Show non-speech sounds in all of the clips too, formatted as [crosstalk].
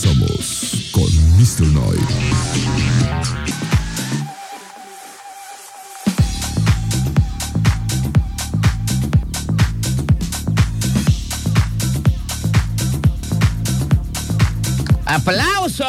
Regresamos con Mr. Night. ¡Aplausos!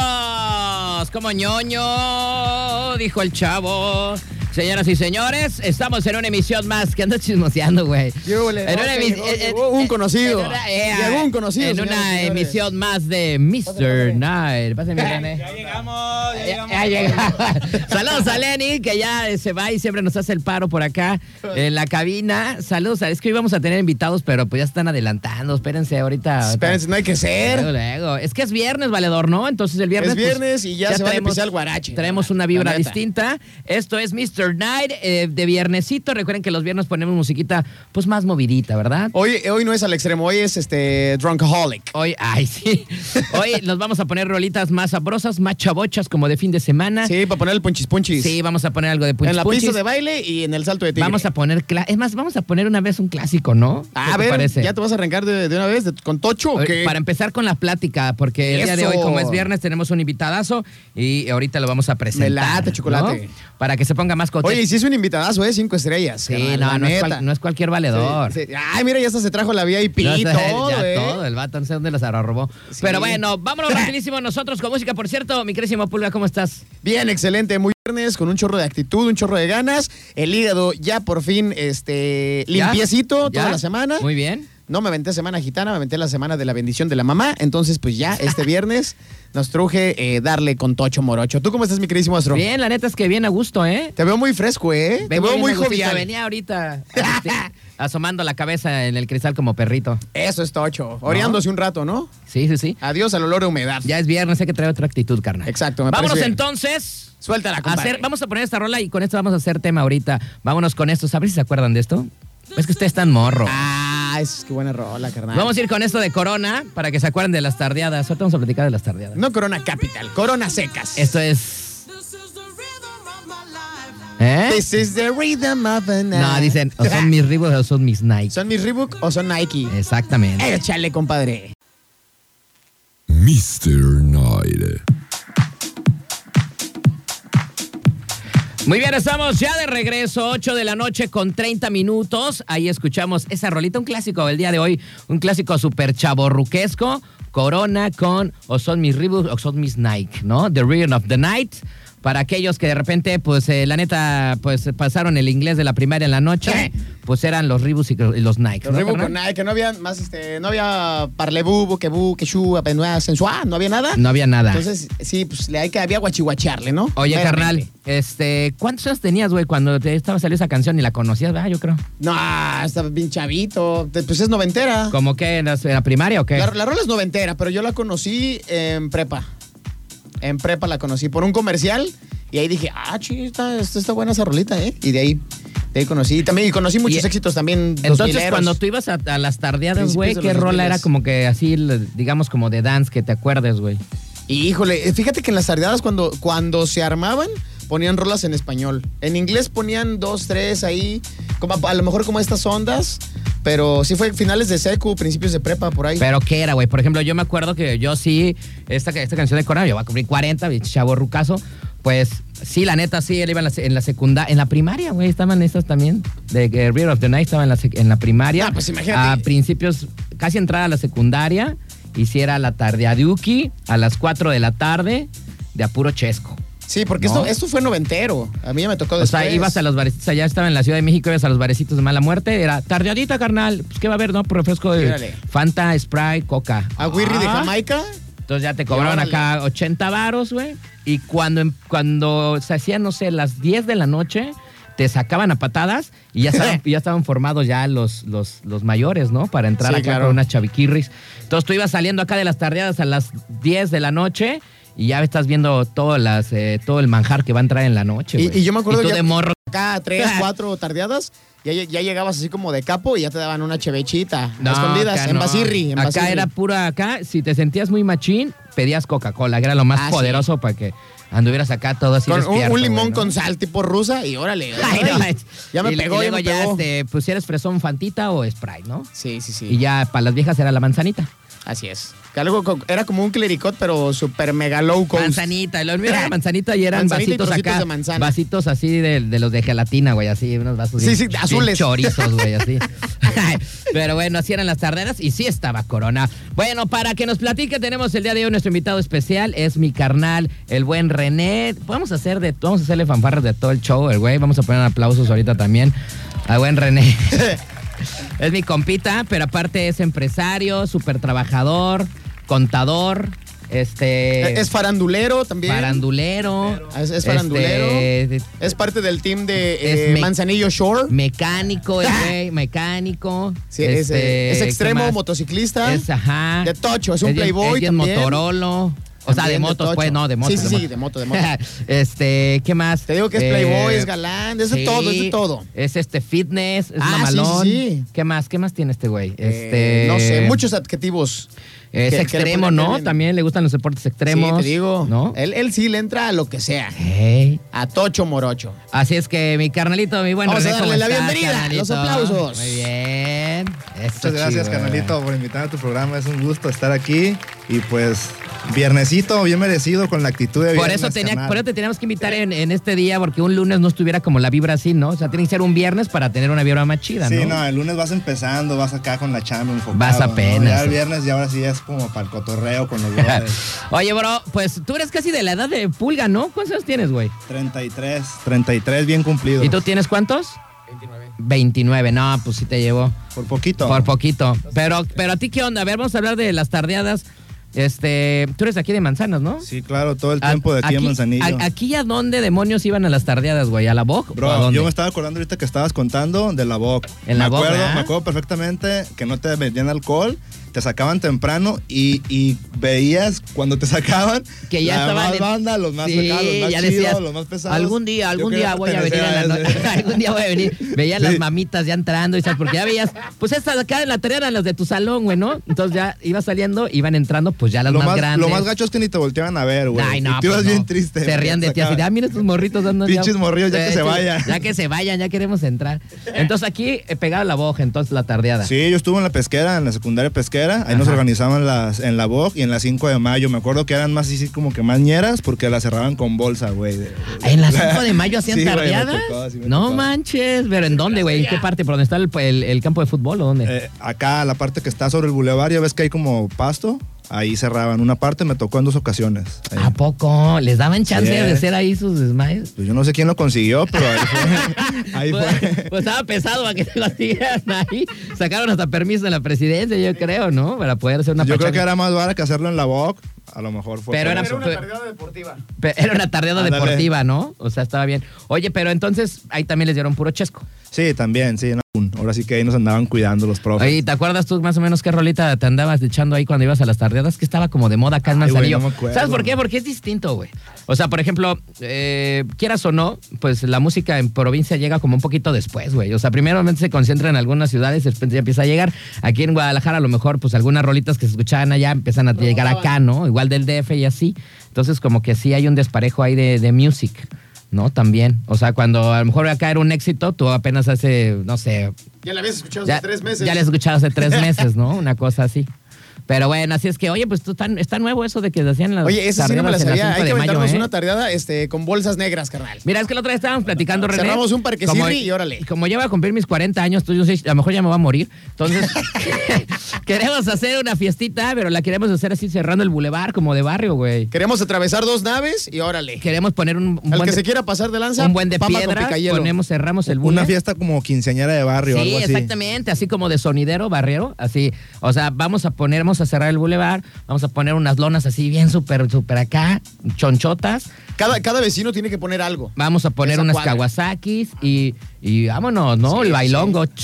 Como ñoño, dijo el chavo. Señoras y señores, estamos en una emisión más. que andas chismoseando, güey? ¿Qué? En una emi- llegó- en- llegó un en- conocido. eh, Llegó un conocido, En una emisión más de Mr. Night. Pásenme, René. Ya llegamos, ya llegamos. ya [laughs] llega. Saludos a Lenny, que ya se va y siempre nos hace el paro por acá en la cabina. Saludos, a- es que hoy vamos a tener invitados, pero pues ya están adelantando. Espérense ahorita. Espérense, no hay que ser. luego. Es que es viernes, valedor, ¿no? Entonces el viernes. Es viernes y ya se van a empezar el guarache. Traemos una vibra distinta. Esto es Mr. Night eh, de viernesito. Recuerden que los viernes ponemos musiquita pues más movidita, ¿verdad? Hoy, hoy no es al extremo, hoy es este Drunkaholic. Hoy, ay, sí. [laughs] Hoy nos vamos a poner rolitas más sabrosas, más chabochas, como de fin de semana. Sí, para poner el punchis punchis. Sí, vamos a poner algo de punchis en la punchis. pista de baile y en el salto de tigre. Vamos a poner, es más, vamos a poner una vez un clásico, ¿no? A ¿Qué te ver, parece? ¿ya te vas a arrancar de, de una vez de- con Tocho o qué? Para empezar con la plática, porque el día de hoy, como es viernes, tenemos un invitadazo y ahorita lo vamos a presentar. Me late, chocolate. ¿no? Para que se ponga más Oye, y si es un invitadazo, ¿eh? Cinco estrellas. Sí, carnal, no, no es, cual- no es cualquier valedor. Sí, sí. Ay, mira, ya hasta se trajo la VIP No todo, ya ¿eh? todo, el vato, no sé dónde los robó. Sí. Pero bueno, vámonos rapidísimo [laughs] nosotros con música. Por cierto, mi querísimo Pulga, ¿cómo estás? Bien, excelente, muy viernes, con un chorro de actitud, un chorro de ganas. El hígado ya por fin, este, ¿Ya? limpiecito toda ¿Ya? la semana. Muy bien. No me aventé semana gitana, me aventé la semana de la bendición de la mamá. Entonces, pues ya, este viernes [laughs] nos truje eh, darle con Tocho Morocho. ¿Tú cómo estás, mi queridísimo Astro? Bien, la neta es que bien a gusto, ¿eh? Te veo muy fresco, ¿eh? Te Vengo veo bien muy jovial. Venía ahorita [laughs] este, asomando la cabeza en el cristal como perrito. Eso es Tocho. Oreándose un rato, ¿no? Sí, sí, sí. Adiós al olor a humedad. Ya es viernes, hay que traer otra actitud, carnal. Exacto, me Vámonos bien. entonces. Suéltala, compadre. hacer, vamos a poner esta rola y con esto vamos a hacer tema ahorita. Vámonos con esto. Ver si se acuerdan de esto. Es que ustedes están morro. Ah, es que buena rola, carnal. Vamos a ir con esto de Corona para que se acuerden de las tardeadas. Ahorita vamos a platicar de las tardeadas. No Corona Capital, Corona Secas. Esto es. ¿Eh? This is the rhythm of the night. No, dicen, o son mis Reebok o son mis Nike. ¿Son mis Reebok o son Nike? Exactamente. Échale, compadre. Mr. Night. Muy bien, estamos ya de regreso, 8 de la noche con 30 minutos. Ahí escuchamos esa rolita, un clásico del día de hoy, un clásico súper chaborruquesco. Corona con o son mis Reebok o son mis Nike, ¿no? The Rhythm of the Night. Para aquellos que de repente, pues, eh, la neta, pues, pasaron el inglés de la primaria en la noche, pues eran los Reebok y los Nike. Los ¿no, Reebok con Nike, no había más, este, no había parlebú, buquebú, quechú, apenua, sensuá, no había nada. No había nada. Entonces, sí, pues le hay que había guachihuachearle, ¿no? Oye, carnal, este, ¿cuántos años tenías, güey, cuando te estaba saliendo esa canción y la conocías, verdad? Yo creo. No, estaba bien chavito. Pues es noventera. ¿Cómo que en la, en la primaria o qué? La, la rola es noventera, pero yo la conocí en prepa. En prepa la conocí por un comercial y ahí dije, ah, chi, está, buena esa rolita, ¿eh? Y de ahí, de ahí conocí. Y también y conocí muchos Y- éxitos también. Entonces, 2000eros. cuando tú ibas a, a las tardeadas, güey, ¿qué rola 2000s. era como que así, digamos, como de dance, que te acuerdes, güey? Híjole, eh, fíjate que en las tardeadas cuando, cuando se armaban, ponían rolas en español. En inglés ponían dos, tres ahí, como a, a lo mejor como estas ondas, pero sí fue finales de secu, principios de prepa, por ahí. Pero ¿qué era, güey? Por ejemplo, yo me acuerdo que yo sí, esta, esta canción de Corona, yo voy a cumplir 40, pinche chavo rucaso, pues sí, la neta, sí, él iba en la, en la secundaria, en la primaria, güey, estaban estas también, de Rear of the Night, estaba en la, en la primaria. Ah, pues imagínate. A principios, casi entrada a la secundaria, hiciera la tardeaduki a las 4 de la tarde, de apuro chesco. Sí, porque ¿no? esto, esto fue noventero. A mí ya me tocó O después. sea, ibas a los barecitos, allá estaba en la Ciudad de México, ibas a los barecitos de mala muerte, era tardeadita, carnal. Pues, ¿qué va a haber, no? Por refresco de. Fanta, Sprite, Coca. A Wirri de Ah. Jamaica. Entonces ya te órale. acá 80 varos, güey. Y cuando, em- cuando se hacían, no sé, las 10 de la noche, te sacaban a patadas y ya estaban, [laughs] ya estaban formados ya los, los, los mayores, ¿no? Para entrar Sí, acá claro. con unas chaviquirris. Entonces tú ibas saliendo acá de las tardeadas a las 10 de la noche y ya estás viendo todas las, eh, todo el manjar que va a entrar en la noche, Y, yo me acuerdo Y tú ya- de morro. [laughs] acá tres, [laughs] cuatro tardeadas, ya, ya llegabas así como de capo y ya te daban una chevechita. No, escondidas, en no. Basirri. En acá Basirri. era pura acá. Si te sentías muy machín, pedías Coca-Cola, que era lo más Ah, sí. poderoso para que anduvieras acá todo así Con un, limón con sal tipo rusa y órale. [laughs] Ay, no, ay, ya me y- pegó, y ya luego ya, este, pues si eres fresón, Fantita o Sprite, ¿no? Sí, sí, sí. Y ya para las viejas era la manzanita. Así es. Algo era como un clericot, pero super mega low cost. Manzanita, lo mío era manzanita y eran Manzanita vasitos acá. de manzana. Vasitos así de, de los de gelatina, güey, así, unos vasos Sí, sí, bien azules. chorizos, güey, así. [laughs] Pero bueno, así eran las tarderas y sí estaba Corona. Bueno, para que nos platique, tenemos el día de hoy nuestro invitado especial, es mi carnal, el buen René. Podemos hacer de, vamos a hacerle fanfarras de todo el show, el güey. Vamos a poner aplausos ahorita también al buen René. [laughs] es mi compita, pero aparte es empresario, súper trabajador, contador, este... Es farandulero también. Farandulero. Es, es farandulero. este, Es parte del team de eh, me- Manzanillo Shore. mecánico, el güey, mecánico. Sí, es, eh, es ¿qué extremo, motociclista. Es, ajá. De tocho, es un playboy es también. motorolo. O sea, de motos, pues, no, de motos. Sí, sí, sí, de moto, de moto. [laughs] este, ¿qué más? Te digo que es Eh, playboy, es galán, es de sí, todo, es de todo. Es este fitness, es Ah, sí, mamalón. sí, sí. ¿Qué más? ¿Qué más tiene este güey? Eh, Este. no sé, muchos adjetivos. Es que- extremo, ¿no? en- También le gustan los deportes extremos. Sí, te digo. ¿No? Él, él sí le entra a lo que sea. A tocho morocho. Así es que mi carnalito, mi buen Vamos a René, ¿cómo darle la estás, bienvenida, carnalito? los aplausos. Muy bien. Eso Muchas gracias, chido. carnalito, por invitarme a tu programa. Es un gusto estar aquí. Y pues, viernesito, bien merecido con la actitud de Por viernes, eso, tenía, carnal. por eso te teníamos que invitar en, en este día, porque un lunes no estuviera como la vibra así, ¿no? O sea, tiene que ser un viernes para tener una vibra más chida, Sí, ¿no? no, el lunes vas empezando, vas acá con la chamba enfocado. Vas ¿no? apenas. Ya el viernes ya ahora sí es como para el cotorreo con los brothers. [laughs] Oye, bro, pues tú eres casi de la edad de Pulga, ¿no? ¿Cuántos años tienes, güey? 33, 33 bien cumplido. ¿Y tú tienes cuántos? 29. 29, no, pues sí te llevo. Por poquito. Por poquito. Pero, pero a ti, ¿qué onda? A ver, vamos a hablar de las tardeadas. Este, tú eres de aquí de Manzanas, ¿no? Sí, claro, todo el tiempo de aquí, en Manzanillo. a- ¿Aquí a dónde demonios iban a las tardeadas, güey? ¿A la BOC? ¿O a Bro, dónde? yo me estaba acordando ahorita que estabas contando de la BOC. En me la BOC, acuerdo. Me acuerdo perfectamente que no te vendían alcohol, te sacaban temprano y, y veías cuando te [laughs] sacaban Que ya la más en- banda, los más Sí, los más chidos, decías, los más pesados. Algún día, [laughs] algún día voy a venir a la noche. algún día voy a venir. Veías Sí. las mamitas ya entrando y sabes, porque ya veías, pues estas de acá en la tarea eran las de tu salón, güey, ¿no? Entonces ya ibas saliendo, iban entrando, pues ya las lo más, más, grandes. Lo más gacho es que ni te volteaban a ver, güey. Ay, no, y tú ibas pues no. bien triste. Se rían de ti así, de, ah, mira estos morritos dando. Pinches morrillos, ya que se vayan. Ya que se vayan, ya queremos entrar. Entonces aquí eh, pegado la boja, entonces la tardeada. Sí, yo estuve en la pesquera, en la secundaria pesquera. Ahí nos organizaban las, en la BOC y en la 5 de mayo. Me acuerdo que eran más así como que más ñeras porque las cerraban con bolsa, güey. ¿En las [laughs] 5 de mayo hacían Sí, tardeadas? tocó, sí me no tocó. manches, pero ¿en dónde, güey? ¿En qué parte? ¿Por dónde está el, el- el campo de fútbol o dónde? Eh, acá, la parte que está sobre el bulevar, ya ves que hay como pasto. Ahí cerraban. Una parte me tocó en dos ocasiones. Ahí. ¿A poco? ¿Les daban chance Sí. de hacer ahí sus desmayos? Pues yo no sé quién lo consiguió, pero ahí fue. [laughs] ahí Pues, fue. pues estaba pesado para que te lo hicieran ahí. Sacaron hasta permiso de la presidencia, yo creo, ¿no? Para poder hacer una Yo creo que era más barato que hacerlo en la BOC. A lo mejor fue. Pero por era- eso. tardeada deportiva. Era una tardeada deportiva, ¿no? O sea, estaba bien. Oye, pero entonces ahí también les dieron puro chesco. Sí, también, sí. no, Ahora sí que ahí nos andaban cuidando los profes. Oye, ¿te acuerdas tú más o menos qué rolita te andabas echando ahí cuando ibas a las tardeadas? Que estaba como de moda acá en Manzanillo. no. ¿Sabes por qué? Porque es distinto, güey. O sea, por ejemplo, eh, quieras o no, pues la música en provincia llega como un poquito después, güey. O sea, primeramente se concentra en algunas ciudades después ya empieza a llegar. Aquí en Guadalajara, a lo mejor, pues algunas rolitas que se escuchaban allá empiezan a llegar acá, ¿no? Igual del DF y así. Entonces, como que sí hay un desparejo ahí de, de music. ¿No? También. O sea, cuando a lo mejor acá era un éxito, tú apenas hace, no sé, Ya la habías escuchado ya, hace tres meses. Ya la he escuchado hace tres meses, ¿no? Una cosa así. Pero bueno, así es que, oye, pues tú tan, está nuevo eso de que se hacían las Oye, esa sí no me la sabía. Hay 5 que mayo, aventarnos ¿eh? una tardeada este, con bolsas negras, carnal. Mira, es que la otra vez estábamos platicando, René. Cerramos un parque como, y órale. Como ya voy a cumplir mis 40 años, tú, yo sé, a lo mejor ya me voy a morir. Entonces, [laughs] [laughs] queremos hacer una fiestita, pero la queremos hacer así cerrando el bulevar, como de barrio, güey. Queremos atravesar dos naves y órale. Queremos poner un, un Al buen que de, se quiera pasar de lanza, un buen de piedra, ponemos, cerramos el bule. Una fiesta como quinceañera de barrio, Sí, algo así. exactamente, así como de sonidero, barriero, así. O sea, vamos a poner, vamos a cerrar el bulevar, vamos a poner unas lonas así bien súper, súper acá, chonchotas. Cada, cada vecino tiene que poner algo. Vamos a poner Esa unas cuadra. Kawasakis y, y vámonos, ¿no? Sí, el bailongo. [laughs]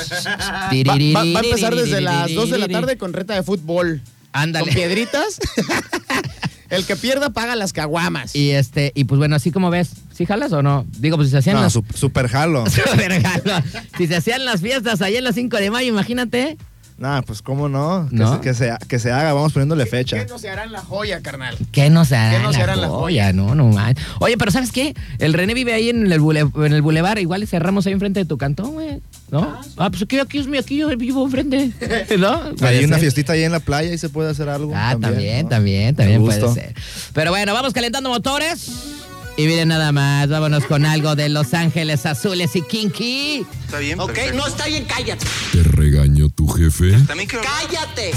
Va, va- va a empezar desde las 2 de la tarde con reta de fútbol. Ándale. Con piedritas. [laughs] El que pierda paga las caguamas. Y este, y pues bueno, así como ves, ¿sí jalas o no? Digo, pues si se hacían No, las. su- super jalo. [laughs] Regalo. si se hacían las fiestas allá en las 5 de mayo, imagínate. Nah, pues cómo no. Que, ¿No? Se, que, se, que se haga, vamos poniéndole fecha. ¿Qué no se hará en la joya, carnal? ¿Qué no se hará? ¿Qué no se hará en la joya? No, no manches. Oye, pero ¿sabes qué? El René vive ahí en el, bule- en el bulevar. Igual cerramos ahí enfrente de tu cantón, güey. ¿No? Ah, pues aquí, aquí es mi, aquí yo vivo enfrente. [laughs] ¿No? Hay una fiestita ahí en la playa y se puede hacer algo. Ah, también, ¿no? también, también puede ser. Pero bueno, vamos calentando motores. Y miren nada más, vámonos con algo de Los Ángeles Azules y Kinky. Está bien, Ok, perfecto. no está bien, cállate. ¿Te regañó tu jefe? También quiero... Cállate.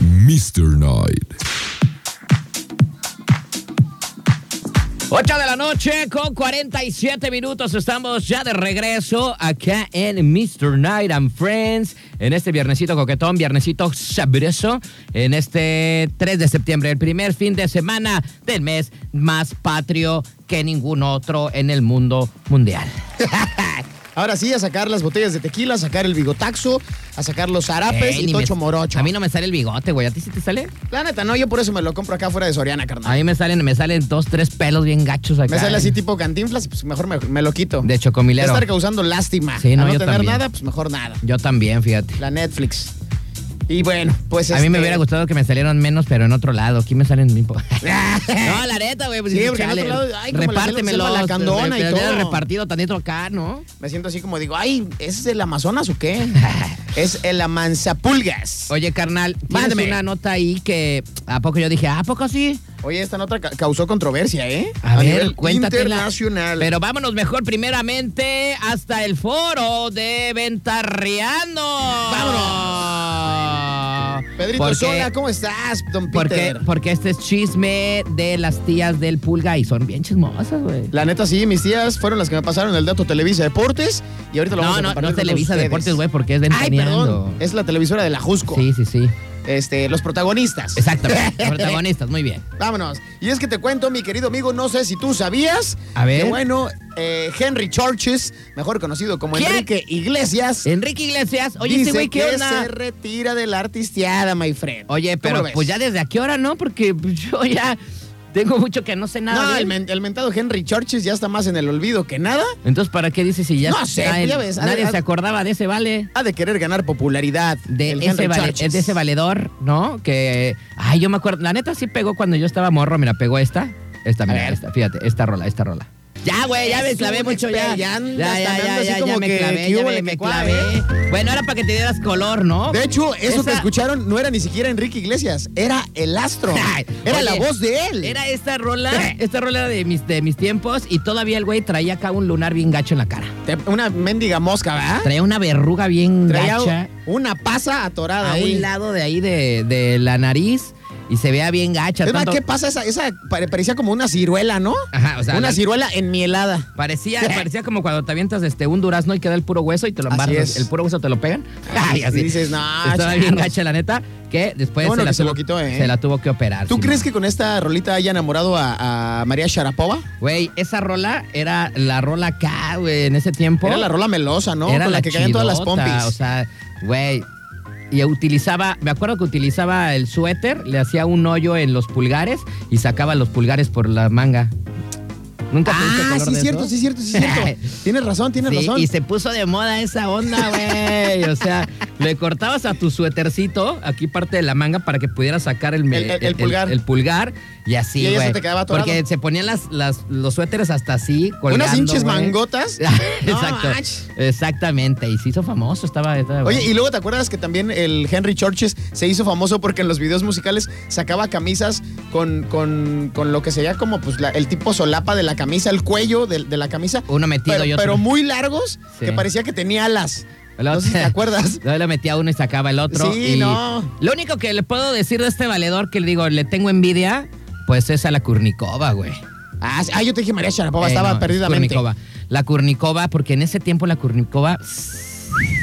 Mr. Night. 8 de la noche con 47 minutos. Estamos ya de regreso acá en Mr. Night and Friends. En este viernesito coquetón, viernesito sabroso. En este 3 de septiembre, el primer fin de semana del mes más patrio que ningún otro en el mundo mundial. [laughs] Ahora sí, a sacar las botellas de tequila, a sacar el bigotaxo, a sacar los zarapes Ey, y ni tocho me- morocho. A mí no me sale el bigote, güey. ¿A ti sí te sale? La neta, no, yo por eso me lo compro acá fuera de Soriana, A carnal. mí me salen, me salen dos, tres pelos bien gachos acá. Me sale así tipo cantinflas, pues mejor me, me lo quito. De De chocomilero. estar causando lástima. Sí, no, a no yo tener también. nada, pues mejor nada. Yo también, fíjate. La Netflix. Y bueno, pues A mí me este- hubiera gustado que me salieran menos, pero en otro lado. Aquí me salen [laughs] No, la neta, güey. Pues Sí, porque en chale, otro lado, ay, la repártemelo. y pero todo. repartido tantito acá, ¿no? Me siento así como digo, ay, ¿es el Amazonas o qué? [laughs] es el Amanzapulgas. Oye, carnal, tienes una nota ahí que a poco yo dije, ¿a poco sí? Oye, esta nota ca- causó controversia, ¿eh? A, ver, nivel cuéntatela. internacional. Pero vámonos mejor primeramente hasta el foro de Ventarreando. ¡Vámonos! Pedrito Porque- Sola, ¿cómo estás, don Porque, Peter? porque este es chisme de las tías del Pulga y son bien chismosas, güey. La neta, sí, mis tías fueron las que me pasaron el dato Televisa Deportes y ahorita lo No, vamos a no, no todos Televisa. Deportes, güey, porque es Ay, ventaneando. perdón, es la televisora de la Jusco. Sí, sí, sí. Este, los protagonistas. Exactamente. Los [laughs] protagonistas, muy bien. Vámonos. Y es que te cuento, mi querido amigo, no sé si tú sabías. A ver. Que bueno, eh, Henry Churches, mejor conocido como ¿Quién? Enrique Iglesias, Enrique Iglesias, oye, dice ese güey, ¿qué que onda? se retira de la artisteada, my friend. Oye, ¿Cómo pero pues ya desde a qué hora, ¿no? Porque pues, yo ya tengo mucho que no sé nada. No, de el, men- el mentado Henry Churches ya está más en el olvido que nada. Entonces, ¿para qué dices si ya No sé, ya ves, de- nadie ha- se acordaba de ese vale? Ha de querer ganar popularidad. De ese, vale- de ese valedor, ¿no? Que, ay, yo me acuerdo, la neta sí pegó cuando yo estaba morro, mira, pegó esta, esta, mira, esta, fíjate, esta rola, esta rola. Ya, güey, ya me clavé mucho, ya. Ya, ya ya, ya, ya, me clavé, ¿qué ya me, clavé. Bueno, era para que te dieras color, ¿no? De hecho, eso que escucharon no era ni siquiera Enrique Iglesias, era el astro. [laughs] Era la voz de él. Era esta rola, [laughs] esta rola de mis, de mis tiempos y todavía el güey traía acá un lunar bien gacho en la cara. Una mendiga mosca, ¿verdad? Traía una verruga bien gacha una pasa atorada a un lado de ahí de, de la nariz y se vea bien gacha. Es más, ¿qué pasa? Esa, esa pare- parecía como una ciruela, ¿no? Ajá, o sea, una la- ciruela enmielada. Parecía, [laughs] parecía como cuando te avientas este, un durazno y queda el puro hueso y te lo embarras. El puro hueso te lo pegan. [laughs] Ay, Y así. dices, no, Estaba bien gacha, la neta, que después bueno se, la que se tuvo, lo quitó, ¿eh? se la tuvo que operar. ¿Tú crees que con esta rolita haya enamorado a, a María Sharapova? Güey, esa rola era la rola acá, güey, en ese tiempo. Era la rola melosa, ¿no? Era con la, que caían todas las pompis. O sea, güey. Y utilizaba, me acuerdo que utilizaba el suéter, le hacía un hoyo en los pulgares y sacaba los pulgares por la manga. ¿Nunca ah, sí, de cierto, eso? sí, cierto, sí, cierto. [laughs] tienes razón, tienes Sí, razón. y se puso de moda esa onda, güey. O sea, [laughs] le cortabas a tu suétercito, aquí parte de la manga, para que pudieras sacar el, El- el- el pulgar. el pulgar y así, Y güey. te quedaba atorado. Porque se ponían las, las, los suéteres hasta así, colgando, Unas hinches güey. mangotas. [laughs] Exacto. Exactamente. Y se hizo famoso, estaba. estaba Oye, y luego te acuerdas que también el Henry Churches se hizo famoso porque en los videos musicales sacaba camisas con, con, con lo que sería como pues la- el tipo solapa de la camisa, el cuello de, de la camisa. Uno metido pero, y otro. pero muy largos Sí. que parecía que tenía alas. El No sé si te [laughs] acuerdas. Le metía uno y sacaba el otro. Sí, y no. Lo único que le puedo decir de este valedor que le digo, le tengo envidia, pues es a la Kurnikova, güey. Ah. Ah, yo te dije María Sharapova, Eh, estaba no, perdidamente. Kurnikova. La Kurnikova, porque en ese tiempo la Kurnikova,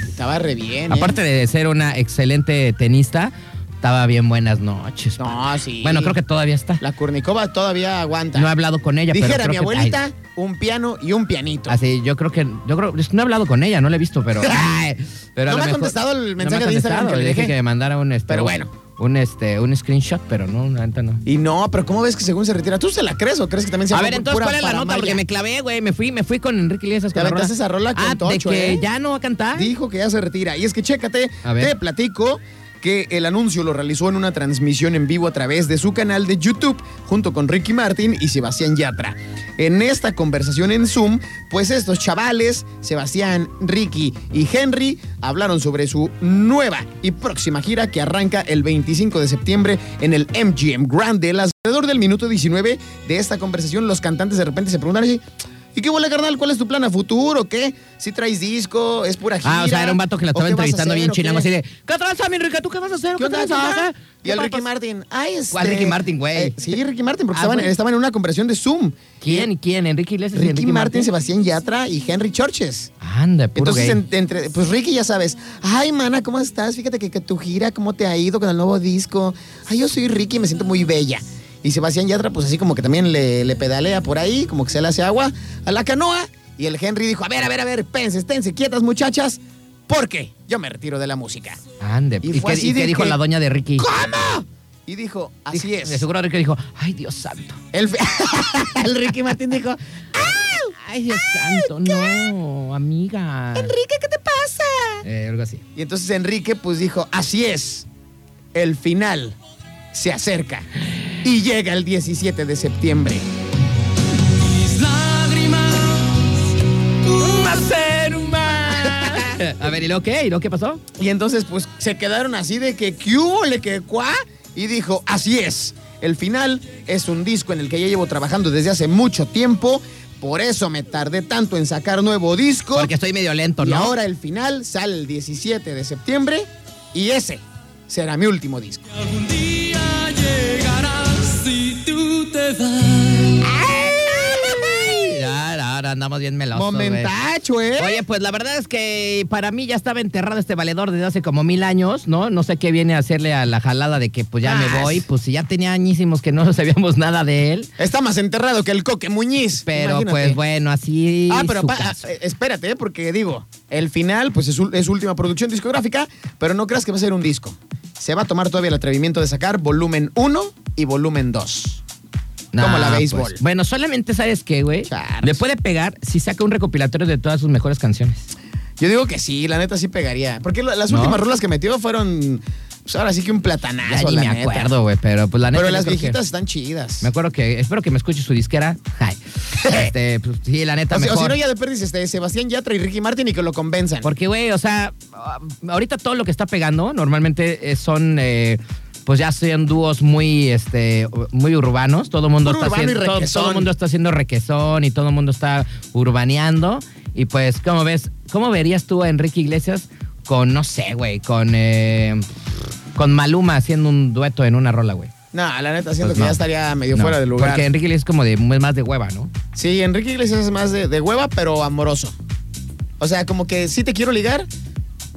Estaba re bien. ¿eh? aparte de ser una excelente tenista, estaba bien buenas noches. No, sí. Bueno, creo que todavía está. La Kurnikova todavía aguanta. No he hablado con ella, pero Dijera creo mi que- abuelita, ay, un piano y un pianito. Así, yo creo que, yo creo, no he hablado con ella, no la he visto, pero. [laughs] Ay, pero No me ha contestado el no me ha mensaje de Instagram que le dije que me mandara un, este, Pero bueno. un, este, un screenshot, pero no, la neta no. Y no, pero ¿cómo ves que según se retira? ¿Tú se la crees o crees que también se A ver, entonces, ¿cuál es la nota? Porque me clavé, güey. Me fui, me fui con Enrique Iglesias. Te con la aventaste esa rola con ah, Tocho, de que ¿eh? ya no va a cantar. Dijo que ya se retira. Y es que chécate, te platico el anuncio lo realizó en una transmisión en vivo a través de su canal de YouTube junto con Ricky Martin y Sebastián Yatra. En esta conversación en Zoom, pues estos chavales, Sebastián, Ricky y Henry, hablaron sobre su nueva y próxima gira que arranca el 25 de septiembre en el MGM Grande. Alrededor del minuto 19 de esta conversación, los cantantes de repente se preguntan así, ¿y qué bola, carnal? ¿Cuál es tu plan a futuro? ¿Qué? ¿Si traes disco? ¿Es pura gira? Ah, o sea, era un vato que la ¿O estaba qué entrevistando hacer, bien qué? chilango así de, ¿qué tranza, mi Enrique? ¿Tú qué vas a hacer? ¿Qué onda? tranza? Y ¿Qué Ricky papas? Martin, ay, este... ¿Cuál Ricky Martin, güey? Eh, sí, Ricky Martin, porque Ah, estaban, estaban en una conversación de Zoom. ¿Quién? ¿Quién? ¿Enrique Iglesias y Ricky, Enrique Martin, Sebastián Yatra y Henry Churches. Anda, puro Entonces, en- entre, pues Ricky ya sabes, ay, mana, ¿cómo estás? Fíjate que, que tu gira, ¿cómo te ha ido con el nuevo disco? Ay, yo soy Ricky y me siento muy bella. Y Sebastián Yatra, pues así como que también le, le pedalea por ahí, como que se le hace agua a la canoa. Y el Henry dijo, a ver, a ver, a ver, pense, esténse quietas, muchachas, porque yo me retiro de la música. Ande. Y ¿Y, qué, y qué dijo que- la doña de Ricky? ¿Cómo? Y dijo, así Dijo- es. De seguro Ricky dijo, ay, Dios santo. El, [laughs] el Ricky Martin dijo, Ay, Dios santo, no, amiga. Enrique, ¿qué te pasa? Eh, algo así. Y entonces Enrique pues dijo, así es, el final se acerca y llega el 17 de septiembre. [laughs] A ver, ¿y luego qué? ¿Y luego qué pasó? Y entonces pues se quedaron así de que, ¿qué hubo, le que cuá? Y dijo, así es, el final es un disco en el que ya llevo trabajando desde hace mucho tiempo, por eso me tardé tanto en sacar nuevo disco. Porque estoy medio lento, Y ¿no? ahora el final sale el 17 de septiembre y ese será mi último disco. Andamos bien melosos. Momentacho, ¿eh? Oye, pues la verdad es que para mí ya estaba enterrado este valedor desde hace como mil años, ¿no? No sé qué viene a hacerle a la jalada de que pues ya Ah, me voy, sí. pues si ya tenía añísimos que no [laughs] sabíamos nada de él. Está más enterrado que el Coque Muñiz. Pero imagínate. pues bueno, así Ah, pero pa- eh, espérate, eh, porque digo, el final, pues es su, es última producción discográfica, pero no creas que va a ser un disco. Se va a tomar todavía el atrevimiento de sacar volumen 1 y volumen 2. Como la Nah, béisbol. pues, bueno, solamente sabes qué, güey. Le puede pegar si saca un recopilatorio de todas sus mejores canciones. Yo digo que sí, la neta sí pegaría. Porque la- las ¿No? últimas rolas que metió fueron, pues ahora sí que un Ya platanazo, ni la me neta. acuerdo, güey, pero pues la neta. Pero las que- viejitas están chidas. Me acuerdo que, espero que me escuche su disquera. Ay. [laughs] Este, pues, sí, la neta, O sea, o mejor. si no, ya de perdiz, este, Sebastián Yatra y Ricky Martin y que lo convenzan. Porque, güey, o sea, ah, ahorita todo lo que está pegando normalmente eh, son, eh, pues ya sean dúos muy, este, muy urbanos. Todo el mundo está haciendo, todo, mundo está haciendo requesón y todo el mundo está urbaneando. Y pues, ¿cómo ves? ¿Cómo verías tú a Enrique Iglesias con, no sé, güey, con, eh, con Maluma haciendo un dueto en una rola, güey? No, la neta, siento Pues que no. ya estaría medio No, fuera de lugar. Porque Enrique Iglesias es como de más de hueva, ¿no? Sí, Enrique Iglesias es más de, de hueva, pero amoroso. O sea, como que sí te quiero ligar,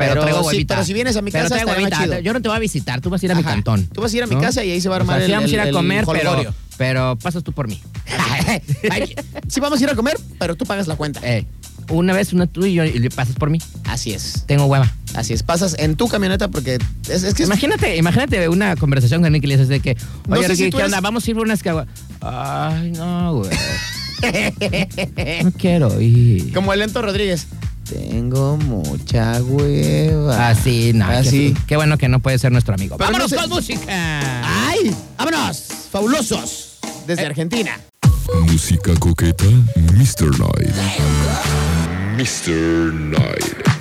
Pero, pero, traigo huevita. pero si vienes a mi Pero casa, traigo más huevita. chido. Yo no te voy a visitar, tú vas a ir a mi cantón. Tú vas a ir a mi ¿no? casa y ahí se va a O sea, armar sí el, vamos a ir a el- comer, el pero, pero pasas tú por mí. [laughs] Sí vamos a ir a comer, pero tú pagas la cuenta. Eh, una vez una tú y yo y le pasas por mí. Así es. Tengo hueva. Así es. Pasas en tu camioneta porque es, es que es- Imagínate, imagínate una conversación con Enrique Iglesias de que, No oye, sé Enrique, si ¿qué eres- onda? Vamos a ir por unas caguas. Ay, no, güey. [laughs] no quiero ir. como el Lento Rodríguez. Tengo mucha hueva. Así, no. Así. Qué, qué bueno que no puede ser nuestro amigo. Pero ¡Vámonos no sé- con música! ¡Ay! ¡Vámonos! ¡Fabulosos! Desde Argentina. Música coqueta, Mr. Night. Mr. Night.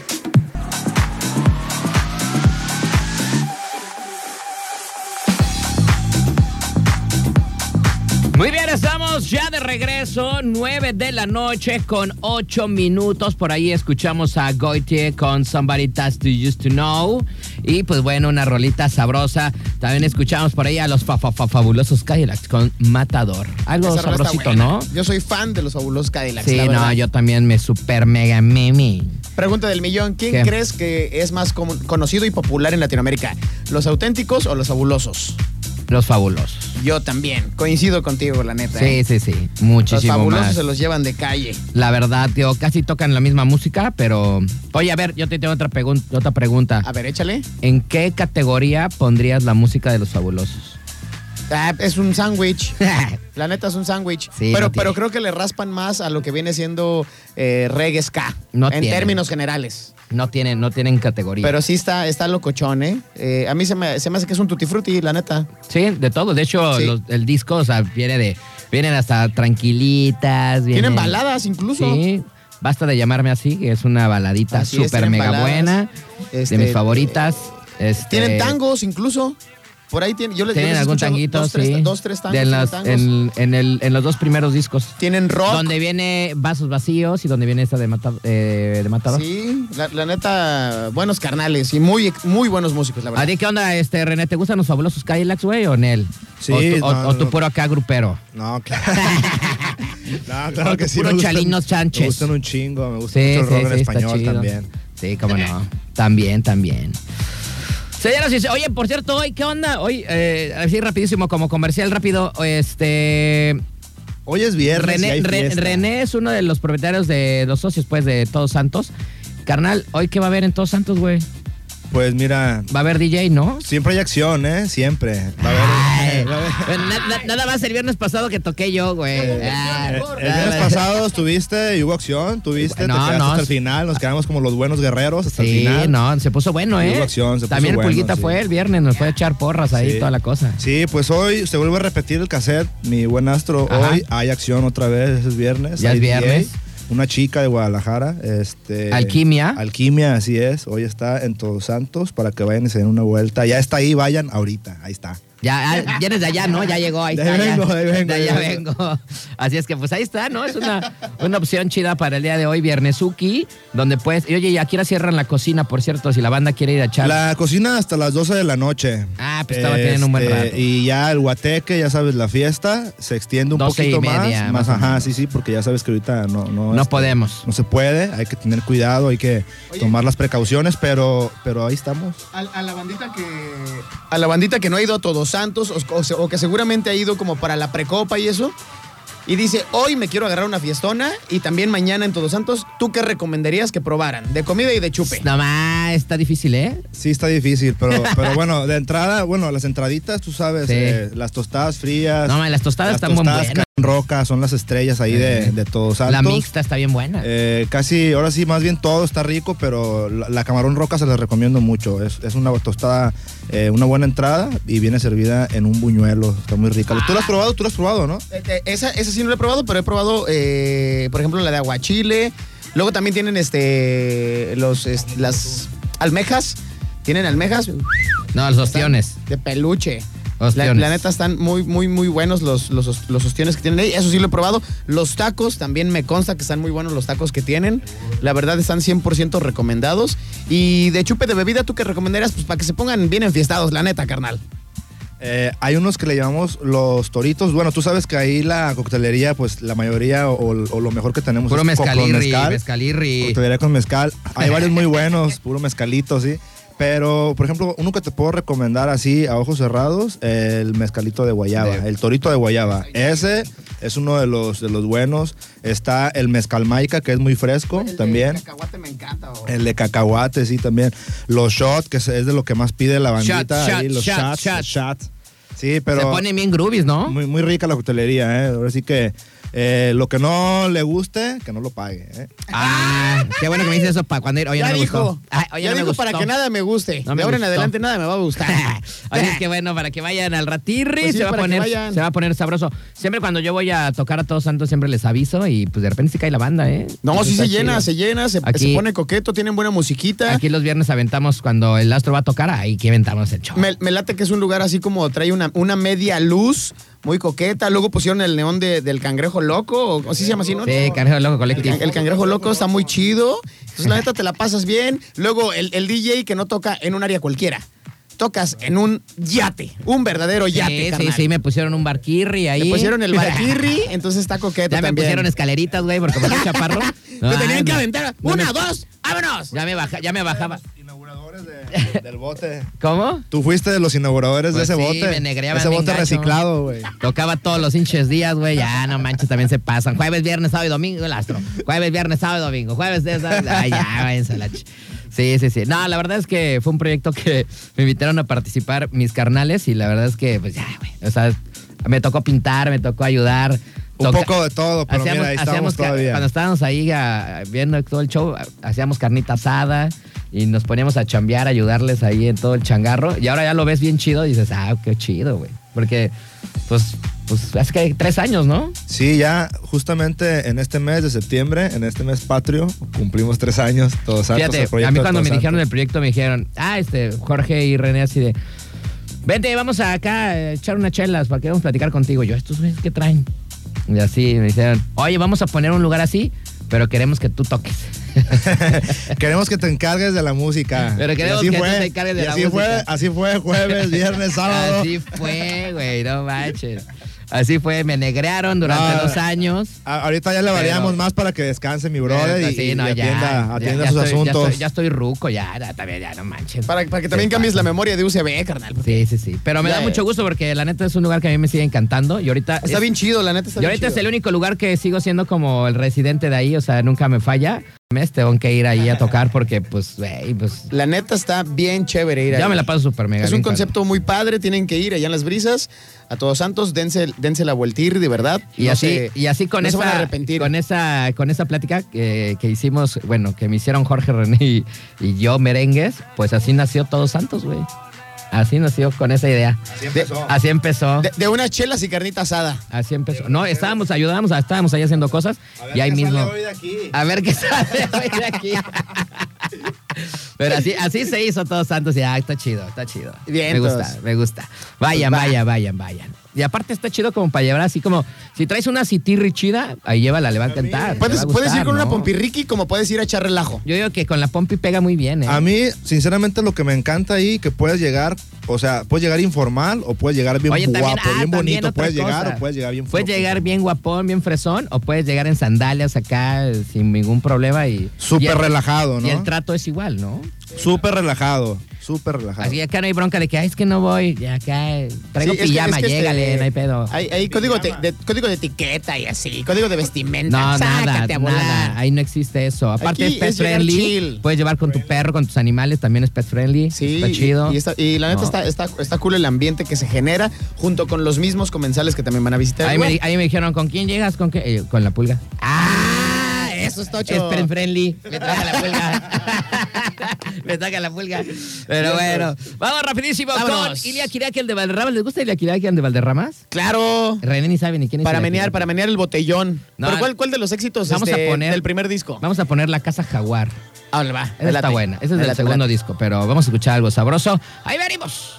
Muy bien, estamos ya de regreso, 9 de la noche con 8 minutos. Por ahí escuchamos a Goitie con Somebody That You Used to Know. Y pues bueno, una rolita sabrosa. También escuchamos por ahí a los fa- fa- fa- fabulosos Cadillacs con Matador. Algo Esa sabrosito. ¿no? Yo soy fan de los fabulosos Cadillacs. Sí, la no, yo también me super mega mimi. Pregunta del millón. ¿Quién ¿Qué? crees que es más conocido y popular en Latinoamérica? ¿Los auténticos o los fabulosos? Los fabulosos. Yo también. Coincido contigo, la neta. Sí, ¿eh? sí, sí. Los Muchísimo fabulosos más. se los llevan de calle. La verdad, tío, casi tocan la misma música, pero. Oye, a ver, yo te tengo otra, pregun- otra pregunta. A ver, échale. ¿En qué categoría pondrías la música de los fabulosos? Ah, es un sándwich. [laughs] La neta es un sándwich. Sí, pero, no pero creo que le raspan más a lo que viene siendo eh, reggae ska. No en términos generales. No tienen, no tienen categoría. Pero sí está, está locochón, ¿eh? Eh, A mí se me, se me hace que es un tutti frutti, la neta. sí, de todo. De hecho, Sí. los- el disco, o sea, viene de. Vienen hasta tranquilitas. Tienen vienen- baladas incluso. Sí. Basta de llamarme así, que es una baladita Así es, súper tienen mega baladas. buena. Este, de mis favoritas. Este, Tienen tangos incluso. Por ahí tienen. Yo les, yo algún tanguito, dos, tres, sí. dos, tres tangos. De tienen las- tangos. en, en el- en los dos primeros discos. Tienen rock. Donde viene Vasos Vacíos y donde viene esta de, Mata- eh, de Matador. Sí, la, la neta, buenos carnales y muy, muy buenos músicos, la ¿A verdad. ti qué onda, este, René? ¿Te gustan los fabulosos Cadillacs, güey, o Nel? Sí, O, tú- o- no, o tú no. puro acá grupero. No, claro. [laughs] no, claro que sí. Puro Chalinos Sánchez. Me gustan un chingo, me gusta Sí, mucho el sí, rock en sí, está español también. Sí, cómo no. [laughs] También, también. Señoras y oye, por cierto, hoy, ¿qué onda? Hoy, eh, así rapidísimo, como comercial rápido, este... Hoy es viernes y René, hay Re- fiesta. René es uno de los propietarios de los socios, pues, de Todos Santos. Carnal, ¿hoy qué va a haber en Todos Santos, güey? Pues mira, Va a haber DJ, ¿no? siempre hay acción, ¿eh? Siempre. Va a haber- Ay, va a haber- bueno, na- na- nada más el viernes pasado que toqué yo, güey. Ah, Eh, El viernes pasado estuviste y hubo acción, tuviste, No, te quedaste no. hasta el final, nos quedamos como los buenos guerreros hasta el Sí, final. no, se puso bueno, ¿eh? Hubo acción, se puso También el bueno, Pulguita sí. fue el viernes, nos fue a echar porras ahí, Sí. toda la cosa. Sí, pues hoy se vuelve a repetir el cassette, mi buen astro. Ajá. Hoy hay acción otra vez, es viernes. Ya es DJ, viernes. Una chica de Guadalajara, este. Alquimia. Alquimia, así es. Hoy está en Todos Santos para que vayan y se den una vuelta. Ya está ahí, vayan ahorita. Ahí está. Ya, ah, vienes de allá, ¿no? Ya llegó, ahí está. ahí ya. vengo, de ahí vengo, De de ahí allá vengo. vengo. Así es que, pues ahí está, ¿no? Es una, una opción chida para el día de hoy, Viernesuki, donde puedes. y Oye, y aquí la cierran la cocina, por cierto, si la banda quiere ir a echar. La cocina hasta las 12 de la noche. Ah, pues estaba teniendo un buen Este, rato. Y ya el guateque, ya sabes, la fiesta se extiende un 12 y poquito media, más. más ajá, sí, sí, porque ya sabes que ahorita no. No, No este, podemos. No se puede, hay que tener cuidado, hay que tomar las precauciones, pero, pero ahí estamos. A, a la bandita que. A la bandita que no ha ido a Todos Santos o, o se- o que seguramente ha ido como para la precopa y eso. Y dice, hoy me quiero agarrar una fiestona y también mañana en Todos Santos, ¿tú qué recomendarías que probaran? De comida y de chupe. No más, está difícil, ¿eh? Sí, está difícil, pero, [laughs] pero bueno, de entrada, bueno, las entraditas, tú sabes, Sí. eh, las tostadas frías. No, man, las tostadas las están muy buenas. Roca son las estrellas ahí de, de Todos Santos. La mixta está bien buena. Eh, casi, ahora sí, más bien todo está rico, pero la, la camarón roca se la recomiendo mucho. Es, es una tostada, eh, una buena entrada y viene servida en un buñuelo. Está muy rica. ¿Tú la has probado? ¿Tú la has probado, no? Eh, eh, Esa, esa sí no la he probado, pero he probado, eh, por ejemplo, la de aguachile. Luego también tienen este los las almejas. Tienen almejas no, los ostiones. de peluche. La, neta están muy, muy, muy buenos los, los, os- los ostiones que tienen ahí. Eso sí lo he probado. Los tacos también me consta que están muy buenos los tacos que tienen. La verdad están 100% recomendados. Y de chupe de bebida, ¿tú qué recomendarías? Pues para que se pongan bien enfiestados, la neta, carnal. Eh, hay unos que le llamamos los toritos. Bueno, tú sabes que ahí la coctelería, pues la mayoría o, o lo mejor que tenemos Puro es co- con mezcalirri, mezcal. mezcalirri. Coctelería con mezcal. Hay varios muy buenos, [laughs] puro mezcalito, sí. Pero, por ejemplo, uno que te puedo recomendar así a ojos cerrados, el mezcalito de guayaba, De- el torito de guayaba. Ese es uno de los, de los buenos. Está el mezcal maica, que es muy fresco también. cacahuate me encanta. El de cacahuate, sí, también. Los shots, que es de lo que más pide la bandita. Shot, ahí, shot, los shot, shots. Sí, pero Se ponen bien groovies, ¿no? muy, muy rica la coctelería, ¿eh? Ahora sí que eh, lo que no le guste, que no lo pague, ¿eh? Ah, qué bueno que me dices eso para cuando ir. Oye, ya no me dijo, gustó. Ay, oye, ya no me dijo para que nada me guste. No me de ahora en adelante nada me va a gustar. [laughs] Oye, es que bueno, para que vayan al ratirri, Pues sí, se, va a poner, vayan. se va a poner sabroso. Siempre cuando yo voy a tocar a Todos Santos, siempre les aviso y pues de repente se cae la banda, ¿eh? No, sí se llena, chido. se llena, se, Aquí- se pone coqueto, tienen buena musiquita. Aquí los viernes aventamos cuando el astro va a tocar, ahí que aventamos el show. Me, me late que es un lugar así como trae una, una media luz muy coqueta. Luego pusieron el neón de- del cangrejo loco, o así se llama así, ¿no? Sí, Cangrejo Loco El, can- el cangrejo loco está muy chido. Entonces, la neta, te la pasas bien. Luego, el, el DJ que no toca en un área cualquiera. Tocas en un yate, un verdadero yate, Sí, sí, carnal. sí, me pusieron un barquirri ahí. Le pusieron el barquirri, [laughs] entonces está coqueto Ya me también. pusieron escaleritas, güey, porque me chaparro. [laughs] Te tenían que aventar. no Una, me- dos, vámonos. Ya me, baja, ya me bajaba. [laughs] Del bote. ¿Cómo? Tú fuiste de los inauguradores Pues de ese sí, bote. me negreaban ese bote reciclado, güey. Tocaba todos los hinches días, güey. Ya, no manches, también se pasan. Jueves, viernes, sábado y domingo, el astro. Jueves, viernes, sábado y domingo. Jueves, de Ay, ya, váyanse la ch- Sí, sí, sí. No, la verdad es que fue un proyecto que [laughs] me invitaron a participar mis carnales y la verdad es que, pues ya, güey. O sea, me tocó pintar, me tocó ayudar. Un poco de todo, pero hacíamos, mira, ahí ca- todavía. Cuando estábamos ahí ah, viendo todo el show, hacíamos carnita asada y nos poníamos a chambear, a ayudarles ahí en todo el changarro. Y ahora ya lo ves bien chido y dices, ah, qué chido, güey. Porque, pues, pues hace que tres años, ¿no? Sí, ya justamente en este mes de septiembre, en este mes patrio, cumplimos tres años, todos santos. Fíjate, el proyecto a mí cuando me dijeron Santos. proyecto me dijeron, ah, este, Jorge y René así de, vente, vamos acá a echar unas chelas para que vamos a platicar contigo. Yo, estos güeyes, ¿qué traen? Y así me dijeron, oye, vamos a poner un lugar así, pero queremos que tú toques. [laughs] Queremos que te encargues de la música. Pero queremos así que tú fue, te encargues de la así música. Fue, así fue jueves, viernes, [laughs] sábado. Así fue, güey, no manches. Así fue, me negrearon durante No, dos años. A- ahorita ya le variamos Pero- más para que descanse mi brother y, Sí, y- no, y ya, atienda, ya, atienda ya sus estoy- ya asuntos. estoy- Ya estoy, ruco, ya, ya, también, ya, no manches. Para, para que también Sí, cambies la memoria de UCB, carnal. Sí, sí, sí. Pero me Ya, da mucho gusto porque la neta es un lugar que a mí me sigue encantando. Y ahorita. Está es- bien chido, la neta está Y bien ahorita es el único lugar que sigo siendo como el residente de ahí, o sea, nunca me falla. Me tengo que ir ahí a [laughs] tocar porque, pues, güey, pues. La neta está bien chévere ir Ya ahí. me la paso súper mega. Es un concepto muy padre, tienen que ir allá en las brisas. A Todos Santos, dense, dense la vueltir, de verdad. Y No así, se- y así con no se esa, van a arrepentir. con esa, con esa plática que, que hicimos, bueno, que me hicieron Jorge René y, y yo merengues, pues así nació Todos Santos, güey. Así nació con esa idea. Así empezó. Así empezó. de, de unas chelas y carnita asada. Así empezó. No, estábamos, ayudábamos, estábamos ahí haciendo cosas A ver y ahí qué mismo. sale hoy de aquí. A ver qué [laughs] sale hoy de aquí. Pero así, así se hizo Todos Santos y ah, está chido, está chido. Bien, me gusta, me gusta. Vayan, Pues va. vayan, vayan, vayan. Y aparte está chido como para llevar así como, si traes una citirri chida, ahí llévala, le va a encantar. Puedes, va a puedes ir con una ¿no? pompirriqui como puedes ir a echar relajo. Yo digo que con la pompi pega muy bien, ¿eh? A mí, sinceramente, lo que me encanta ahí, que puedes llegar, o sea, puedes llegar informal o puedes llegar bien Oye, también, guapo, ah, bien bonito, puedes llegar o puedes llegar bien Puedes llegar bien guapón, bien fresón, o puedes llegar en sandalias acá sin ningún problema y... y Súper el- relajado, Y el ¿no? trato es igual, ¿no? Súper relajado, súper relajado. Así que acá no hay bronca de que, ay, es que no voy, ya acá traigo Sí, es que- pijama, es que este- no hay pedo. Hay, hay código, de, de- código de etiqueta y así, código de vestimenta. No, nada, Sácate nada, ahí no existe eso. Aparte Aquí es pet es friendly, chill. puedes llevar con tu perro, con tus animales, también es pet friendly, Sí, está chido. Y, está- y la neta No. está, está, está cool el ambiente que se genera junto con los mismos comensales que también van a visitar. me, ahí me dijeron, ¿con quién llegas? ¿Con qué? Eh, con la pulga. ¡Ah! Es pet friendly, me toca la pulga. [laughs] me toca la pulga. Pero bueno, vamos rapidísimo Vámonos. con Ilia Kiraki, el de Valderramas. ¿Les gusta Ilia Kiraki, el de Valderramas? Claro. René ni sabe ni quién es Para Ilia menear, Kiraki. para menear el botellón. No, ¿Pero cuál, cuál de los éxitos Vamos este, a poner- del primer disco? Vamos a poner la casa jaguar. Ah, va. Esa está buena. Ese es me segundo disco, pero vamos a escuchar algo sabroso. Ahí venimos.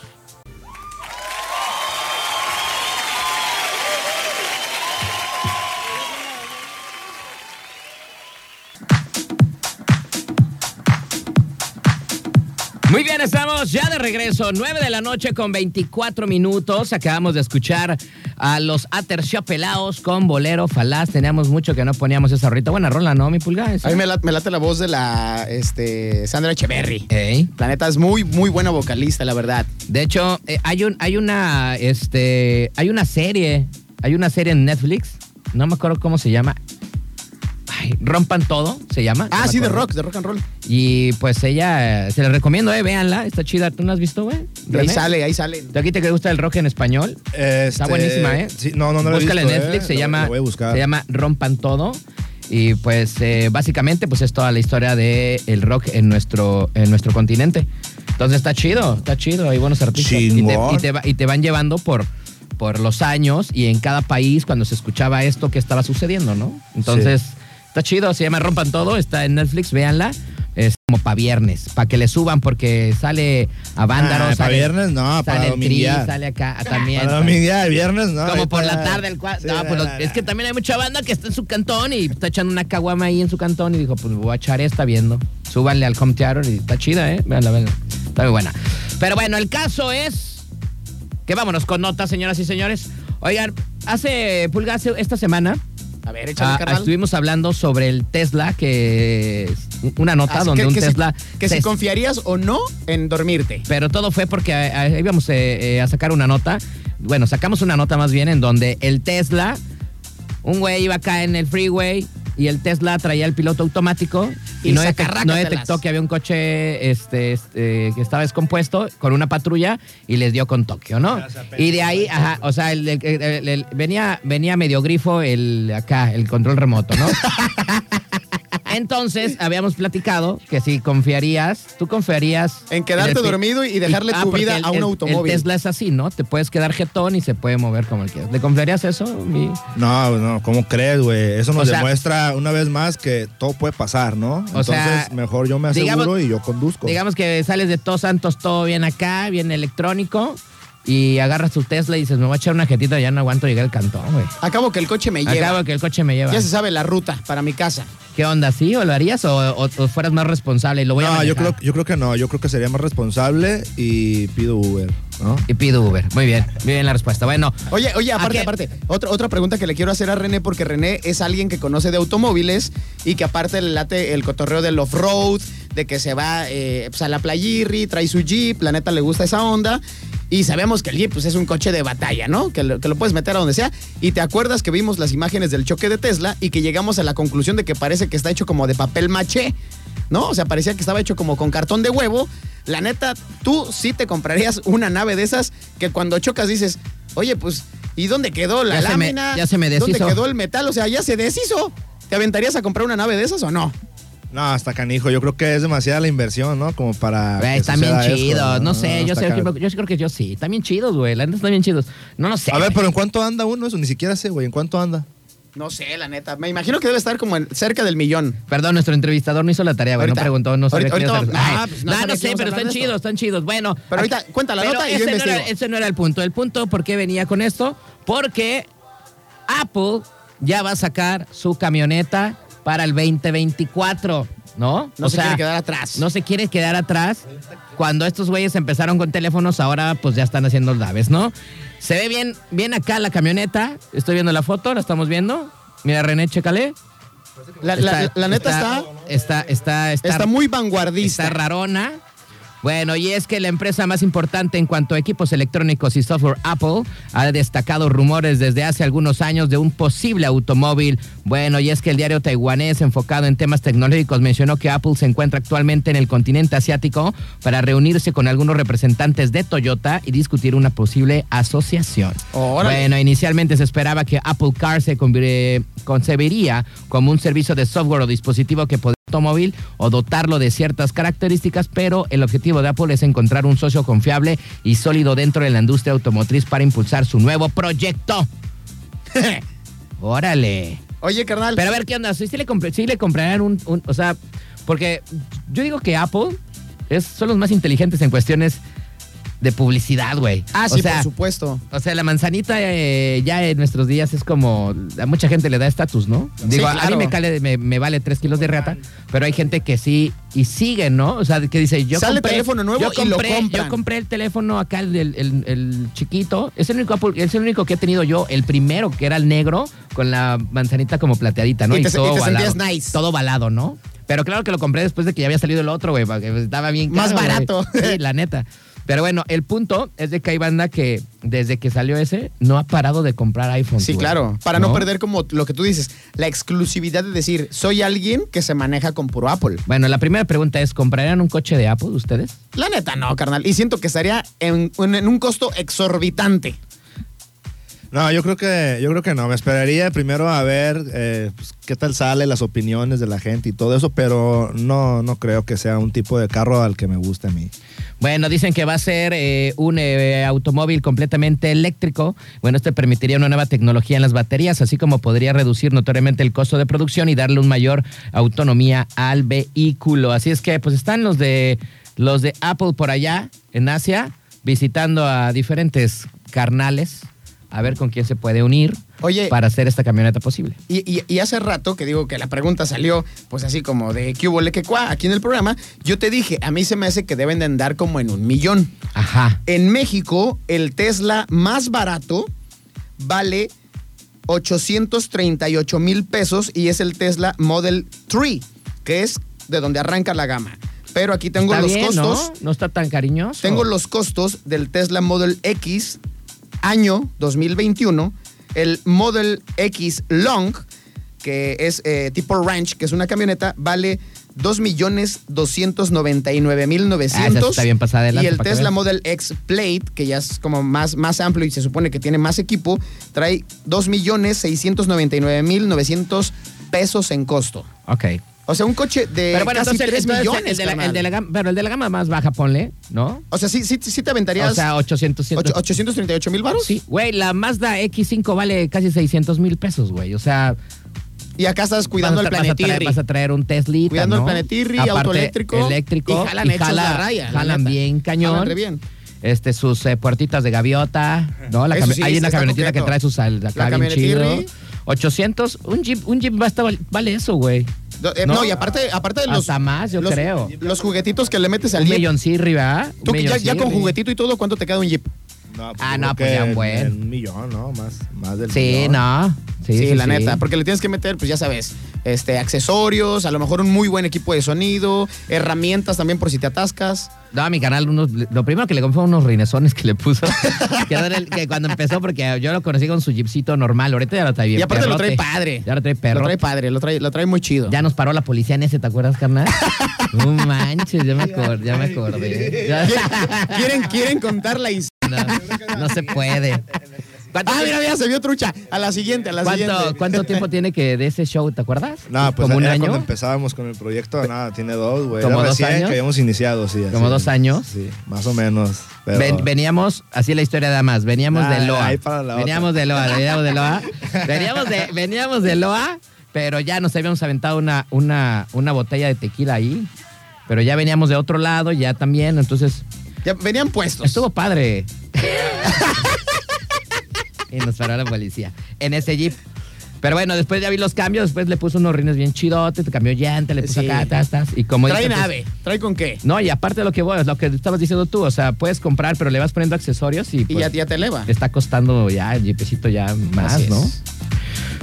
Bien, estamos ya de regreso, 9 de la noche con 24 minutos. Acabamos de escuchar a los Aterciopelados con Bolero Falaz. Teníamos mucho que no poníamos esa ahorita. Buena rola, ¿no, mi pulga? Esa. A mí me late, me late la voz de la este, Sandra Echeverry. Ey. La neta es muy, muy buena vocalista, la verdad. De hecho, eh, hay un, hay una, este, hay una serie, hay una serie en Netflix, no me acuerdo cómo se llama. Rompan todo, se llama. Ah, no sí, de rock, de rock and roll. Y pues ella, se la recomiendo, eh, véanla, está chida. ¿Tú no has visto, güey? Ahí sale, ahí sale. ¿Tú aquí te gusta el rock en español? Está buenísima, ¿eh? Sí, no, no, no. Búscala en Netflix, ¿eh? se, Lo- llama, lo voy a buscar. se llama Rompan Todo. Y pues eh, básicamente pues es toda la historia del el rock en nuestro, en nuestro continente. Entonces está chido, está chido, hay buenos artistas. Y te, y te va- y te van llevando por, por los años y en cada país cuando se escuchaba esto que estaba sucediendo, ¿no? Entonces está chido, se llama Rompan Todo, está en Netflix, véanla. Es como para viernes, para que le suban porque sale a Vándaro, Ah, ¿pa' sale, viernes? No, para sale el Tri, dominguear. sale acá también. Para de viernes, ¿no? Como por la para- tarde, el cua- Sí, no, pues, es que también hay mucha banda que está en su cantón y está echando una caguama ahí en su cantón y dijo, pues voy a echar esta viendo. Súbanle al home theater y está chida, ¿eh? Véanla, véanla. Está muy buena. Pero bueno, el caso es que vámonos con notas, señoras y señores. Oigan, hace, Pulga, hace esta semana A ver, échale, ah, carnal. estuvimos hablando sobre el Tesla que una nota donde que, un que si- Tesla... que si se- confiarías o no en dormirte. pero todo fue porque eh, eh, íbamos eh, eh, a sacar una nota. Bueno, sacamos una nota más bien en donde el Tesla, un güey iba acá en el freeway y el Tesla traía el piloto automático y, Y no, detec- sacarrácatelas. no detectó que había un coche este, este, que estaba descompuesto con una patrulla y les dio con Tokio, ¿no? Y de ahí, ajá, o sea, el- el- el- el- venía, venía medio grifo el acá, el control remoto, ¿no? [laughs] Entonces, habíamos platicado que si confiarías, tú confiarías... En quedarte el dormido y dejarle tu porque vida el- a un el- automóvil. El Tesla es así, ¿no? Te puedes quedar jetón y se puede mover como el quieras. ¿Le confiarías eso? Mi- No, no, ¿cómo crees, güey? Eso nos O sea- demuestra una vez más que todo puede pasar, ¿no? Entonces, sea, mejor yo me aseguro digamos- y yo conduzco. Digamos que sales de Todos Santos todo bien acá, bien electrónico, y agarras tu Tesla y dices, me voy a echar una jetita, ya no aguanto llegar al cantón, güey. Acabo que el coche me lleva. Acabo que el coche me lleva. Ya se sabe la ruta para mi casa. ¿Qué onda? ¿Sí? ¿O lo harías o, o- o fueras más responsable y lo voy a no, yo manejar? creo, yo creo que no. Yo creo que sería más responsable y pido Uber, ¿no? Y pido Uber. Muy bien, muy bien la respuesta. Bueno, Oye, oye, aparte, aparte, otra, otra pregunta que le quiero hacer a René, porque René es alguien que conoce de automóviles y que aparte le late el cotorreo del off-road, de que se va eh, pues, a la playirri, trae su Jeep, la neta le gusta esa onda. Y sabemos que el Jeep pues, es un coche de batalla, ¿no? Que lo, que lo puedes meter a donde sea. Y te acuerdas que vimos las imágenes del choque de Tesla y que llegamos a la conclusión de que parece que está hecho como de papel maché, ¿no? O sea, parecía que estaba hecho como con cartón de huevo. La neta, tú sí te comprarías una nave de esas que cuando chocas dices, oye, pues, ¿y dónde quedó la Ya se me- lámina? ya se me deshizo. ¿Dónde quedó el metal? O sea, ya se deshizo. ¿Te aventarías a comprar una nave de esas o no? No, hasta canijo. Yo creo que es demasiada la inversión, ¿no? Como para. güey, están bien chidos. No, sé, yo, sé yo, sí creo que yo sí. Están bien chidos, güey. La neta están bien chidos. No lo sé. A ver, güey. pero ¿en cuánto anda uno eso? Ni siquiera sé, güey. ¿En cuánto anda? No sé, la neta. Me imagino que debe estar como en- cerca del millón. Perdón, nuestro entrevistador no hizo la tarea, güey. No Ahorita- preguntó, no sabía ahorita- ahorita Ay, ah, pues no no, sabía no que sé, íbamos a pero hablar están de esto. chidos, están chidos. Bueno. Pero ahorita cuenta la pero nota y yo ese no, investigo. era, ese no era el punto. El punto, ¿por qué venía con esto? Porque Apple ya va a sacar su camioneta para el 2024, ¿no? No se quiere quedar atrás. No se quiere quedar atrás. Cuando estos güeyes empezaron con teléfonos, ahora pues ya están haciendo naves, ¿no? Se ve bien, bien acá la camioneta. Estoy viendo la foto, la estamos viendo. Mira, René, chécale. La, la- Está- la neta está, Está, está, está, está muy vanguardista. está rarona. Bueno, y es que la empresa más importante en cuanto a equipos electrónicos y software Apple ha destacado rumores desde hace algunos años de un posible automóvil. Bueno, y es que el diario taiwanés enfocado en temas tecnológicos mencionó que Apple se encuentra actualmente en el continente asiático para reunirse con algunos representantes de Toyota y discutir una posible asociación. Órale. Bueno, inicialmente se esperaba que Apple Car se concebiría como un servicio de software o dispositivo que podría automóvil o dotarlo de ciertas características, pero el objetivo de Apple es encontrar un socio confiable y sólido dentro de la industria automotriz para impulsar su nuevo proyecto. [laughs] Órale. Oye, carnal. Pero a ver, ¿qué onda? ¿Sí, sí le, compre- sí le comprarían un, un- O sea, porque yo digo que Apple es, son los más inteligentes en cuestiones de publicidad, güey. ah, O sí, sea, por supuesto. o sea, la manzanita eh, ya en nuestros días es como. A mucha gente le da estatus, ¿no? Digo, a- mí me, cale- me, me vale tres kilos de reata, pero hay gente que sí y sigue, ¿no? O sea, que dice, yo Sale compré. teléfono nuevo yo y lo compré. Yo compré el teléfono acá, el, del- el- el chiquito. Es el, único Apple- es el único que he tenido yo, el primero, que era el negro, con la manzanita como plateadita, ¿no? Y te- y te balado. nice. Todo balado, ¿no? Pero claro que lo compré después de que ya había salido el otro, güey, estaba bien Más caro, güey. barato. Sí, la neta. Pero bueno, el punto es de que hay banda que desde que salió ese no ha parado de comprar iPhone. Sí, güey. claro. Para no perder como lo que tú dices, la exclusividad de decir, soy alguien que se maneja con puro Apple. Bueno, la primera pregunta es, ¿comprarían un coche de Apple ustedes? La neta, no, carnal. Y siento que estaría en, en- en un costo exorbitante. No, yo creo que, yo creo que no. Me esperaría primero a ver eh, pues, qué tal sale, las opiniones de la gente y todo eso, pero no, no creo que sea un tipo de carro al que me guste a mí. Bueno, dicen que va a ser eh, un eh, automóvil completamente eléctrico. Bueno, este permitiría una nueva tecnología en las baterías, así como podría reducir notoriamente el costo de producción y darle un mayor autonomía al vehículo. Así es que, pues están los de los de Apple por allá en Asia visitando a diferentes carnales a ver con quién se puede unir Oye. para hacer esta camioneta posible. Y, y- y hace rato que digo que la pregunta salió, pues así como de qué hubo le que cuá, aquí en el programa, yo te dije, a mí se me hace que deben de andar como en un millón. Ajá. En México, el Tesla más barato vale 838 mil pesos y es el Tesla Model 3, que es de donde arranca la gama. Pero aquí tengo Está los bien, costos. ¿no? No está tan cariñoso. Tengo los costos del Tesla Model X año 2021, el Model X Long, que es eh, tipo Ranch, que es una camioneta, vale 2.299.900. Ah, esa está bien pasada de Y el Tesla. Model X Plate, que ya es como más, más amplio y se supone que tiene más equipo, trae 2.699.900 pesos en costo. Ok. O sea, un coche de Pero bueno, casi entonces, 3 entonces, millones, el de la, el de la gama, pero el de la gama más baja, ponle, ¿no? O sea, sí, sí, sí te aventarías O sea, 800, 100. ocho- 838 mil baros. Sí, güey, la Mazda X5 vale casi 600 mil pesos, güey. O sea, Y acá estás cuidando el a tra- vas a traer- planetirri. Vas a traer un Teslita, Cuidando el ¿no? planetirri, Aparte, auto eléctrico, eléctrico. y jalan hechos jala- la raya, la Jalan bien cañón. Jalan re bien. Este, sus eh, puertitas de gaviota, ¿no? La sí, hay una camionetita que coqueto. trae sus acá La bien chido. camionetirri. 800, un Jeep, un Jeep basta, vale eso, güey. Eh, ¿No? y aparte, aparte de los. Hasta más, yo los- creo. Los juguetitos que le metes al Un Jeep. milloncirri, ¿verdad? Un Tú ya, ya con juguetito y todo, ¿cuánto te queda un Jeep? No, Ah, no, pues que ya un buen. un millón, ¿no? Más, más del Sí, millón. no. Sí, Sí, sí, la sí. neta. Porque le tienes que meter, pues ya sabes, este, accesorios, a lo mejor un muy buen equipo de sonido, herramientas también por si te atascas. No, a mi canal, unos, lo primero que le compré fue unos rinesones que le puso. [laughs] que, cuando empezó, porque yo lo conocí con su jeepcito normal. Ahorita ya lo trae bien. y aparte lo perrote. trae padre. Ya lo trae perro. Lo trae padre, lo trae, lo trae muy chido. Ya nos paró la policía en ese, ¿te acuerdas, carnal? [laughs] No manches, ya me, acor- ya me acordé. Ya- [laughs] ¿Quieren, quieren, quieren contar la historia. No, no se puede. ¿Cuánto, Ah, mira, mira, se vio trucha. A la siguiente, a la ¿cuánto, siguiente. cuánto tiempo tiene que de ese show, te acuerdas? No, pues ¿Como un año? cuando empezábamos con el proyecto, nada, tiene dos, güey. ¿Como dos años? que habíamos iniciado, sí. ¿Como dos años? Sí, más o menos. Pero... Ven- veníamos, así la historia de más, veníamos de Loa. veníamos de Loa, veníamos de Loa. veníamos de, veníamos de Loa, pero ya nos habíamos aventado una, una, una botella de tequila ahí. Pero ya veníamos de otro lado, ya también, entonces Ya venían puestos. estuvo padre. [laughs] y nos paró la policía en ese jeep. Pero bueno, después ya vi los cambios, después le puso unos rines bien chidotes, te cambió llanta, le puso Sí. acá, tas, tas, y como Trae dice, pues, nave. ¿Trae con qué? no, y aparte de lo que voy, es lo que estabas diciendo tú, o sea, puedes comprar, pero le vas poniendo accesorios y, Y pues, ya, ya te eleva. te está costando ya el jeepecito ya más, Así es. ¿no? Pues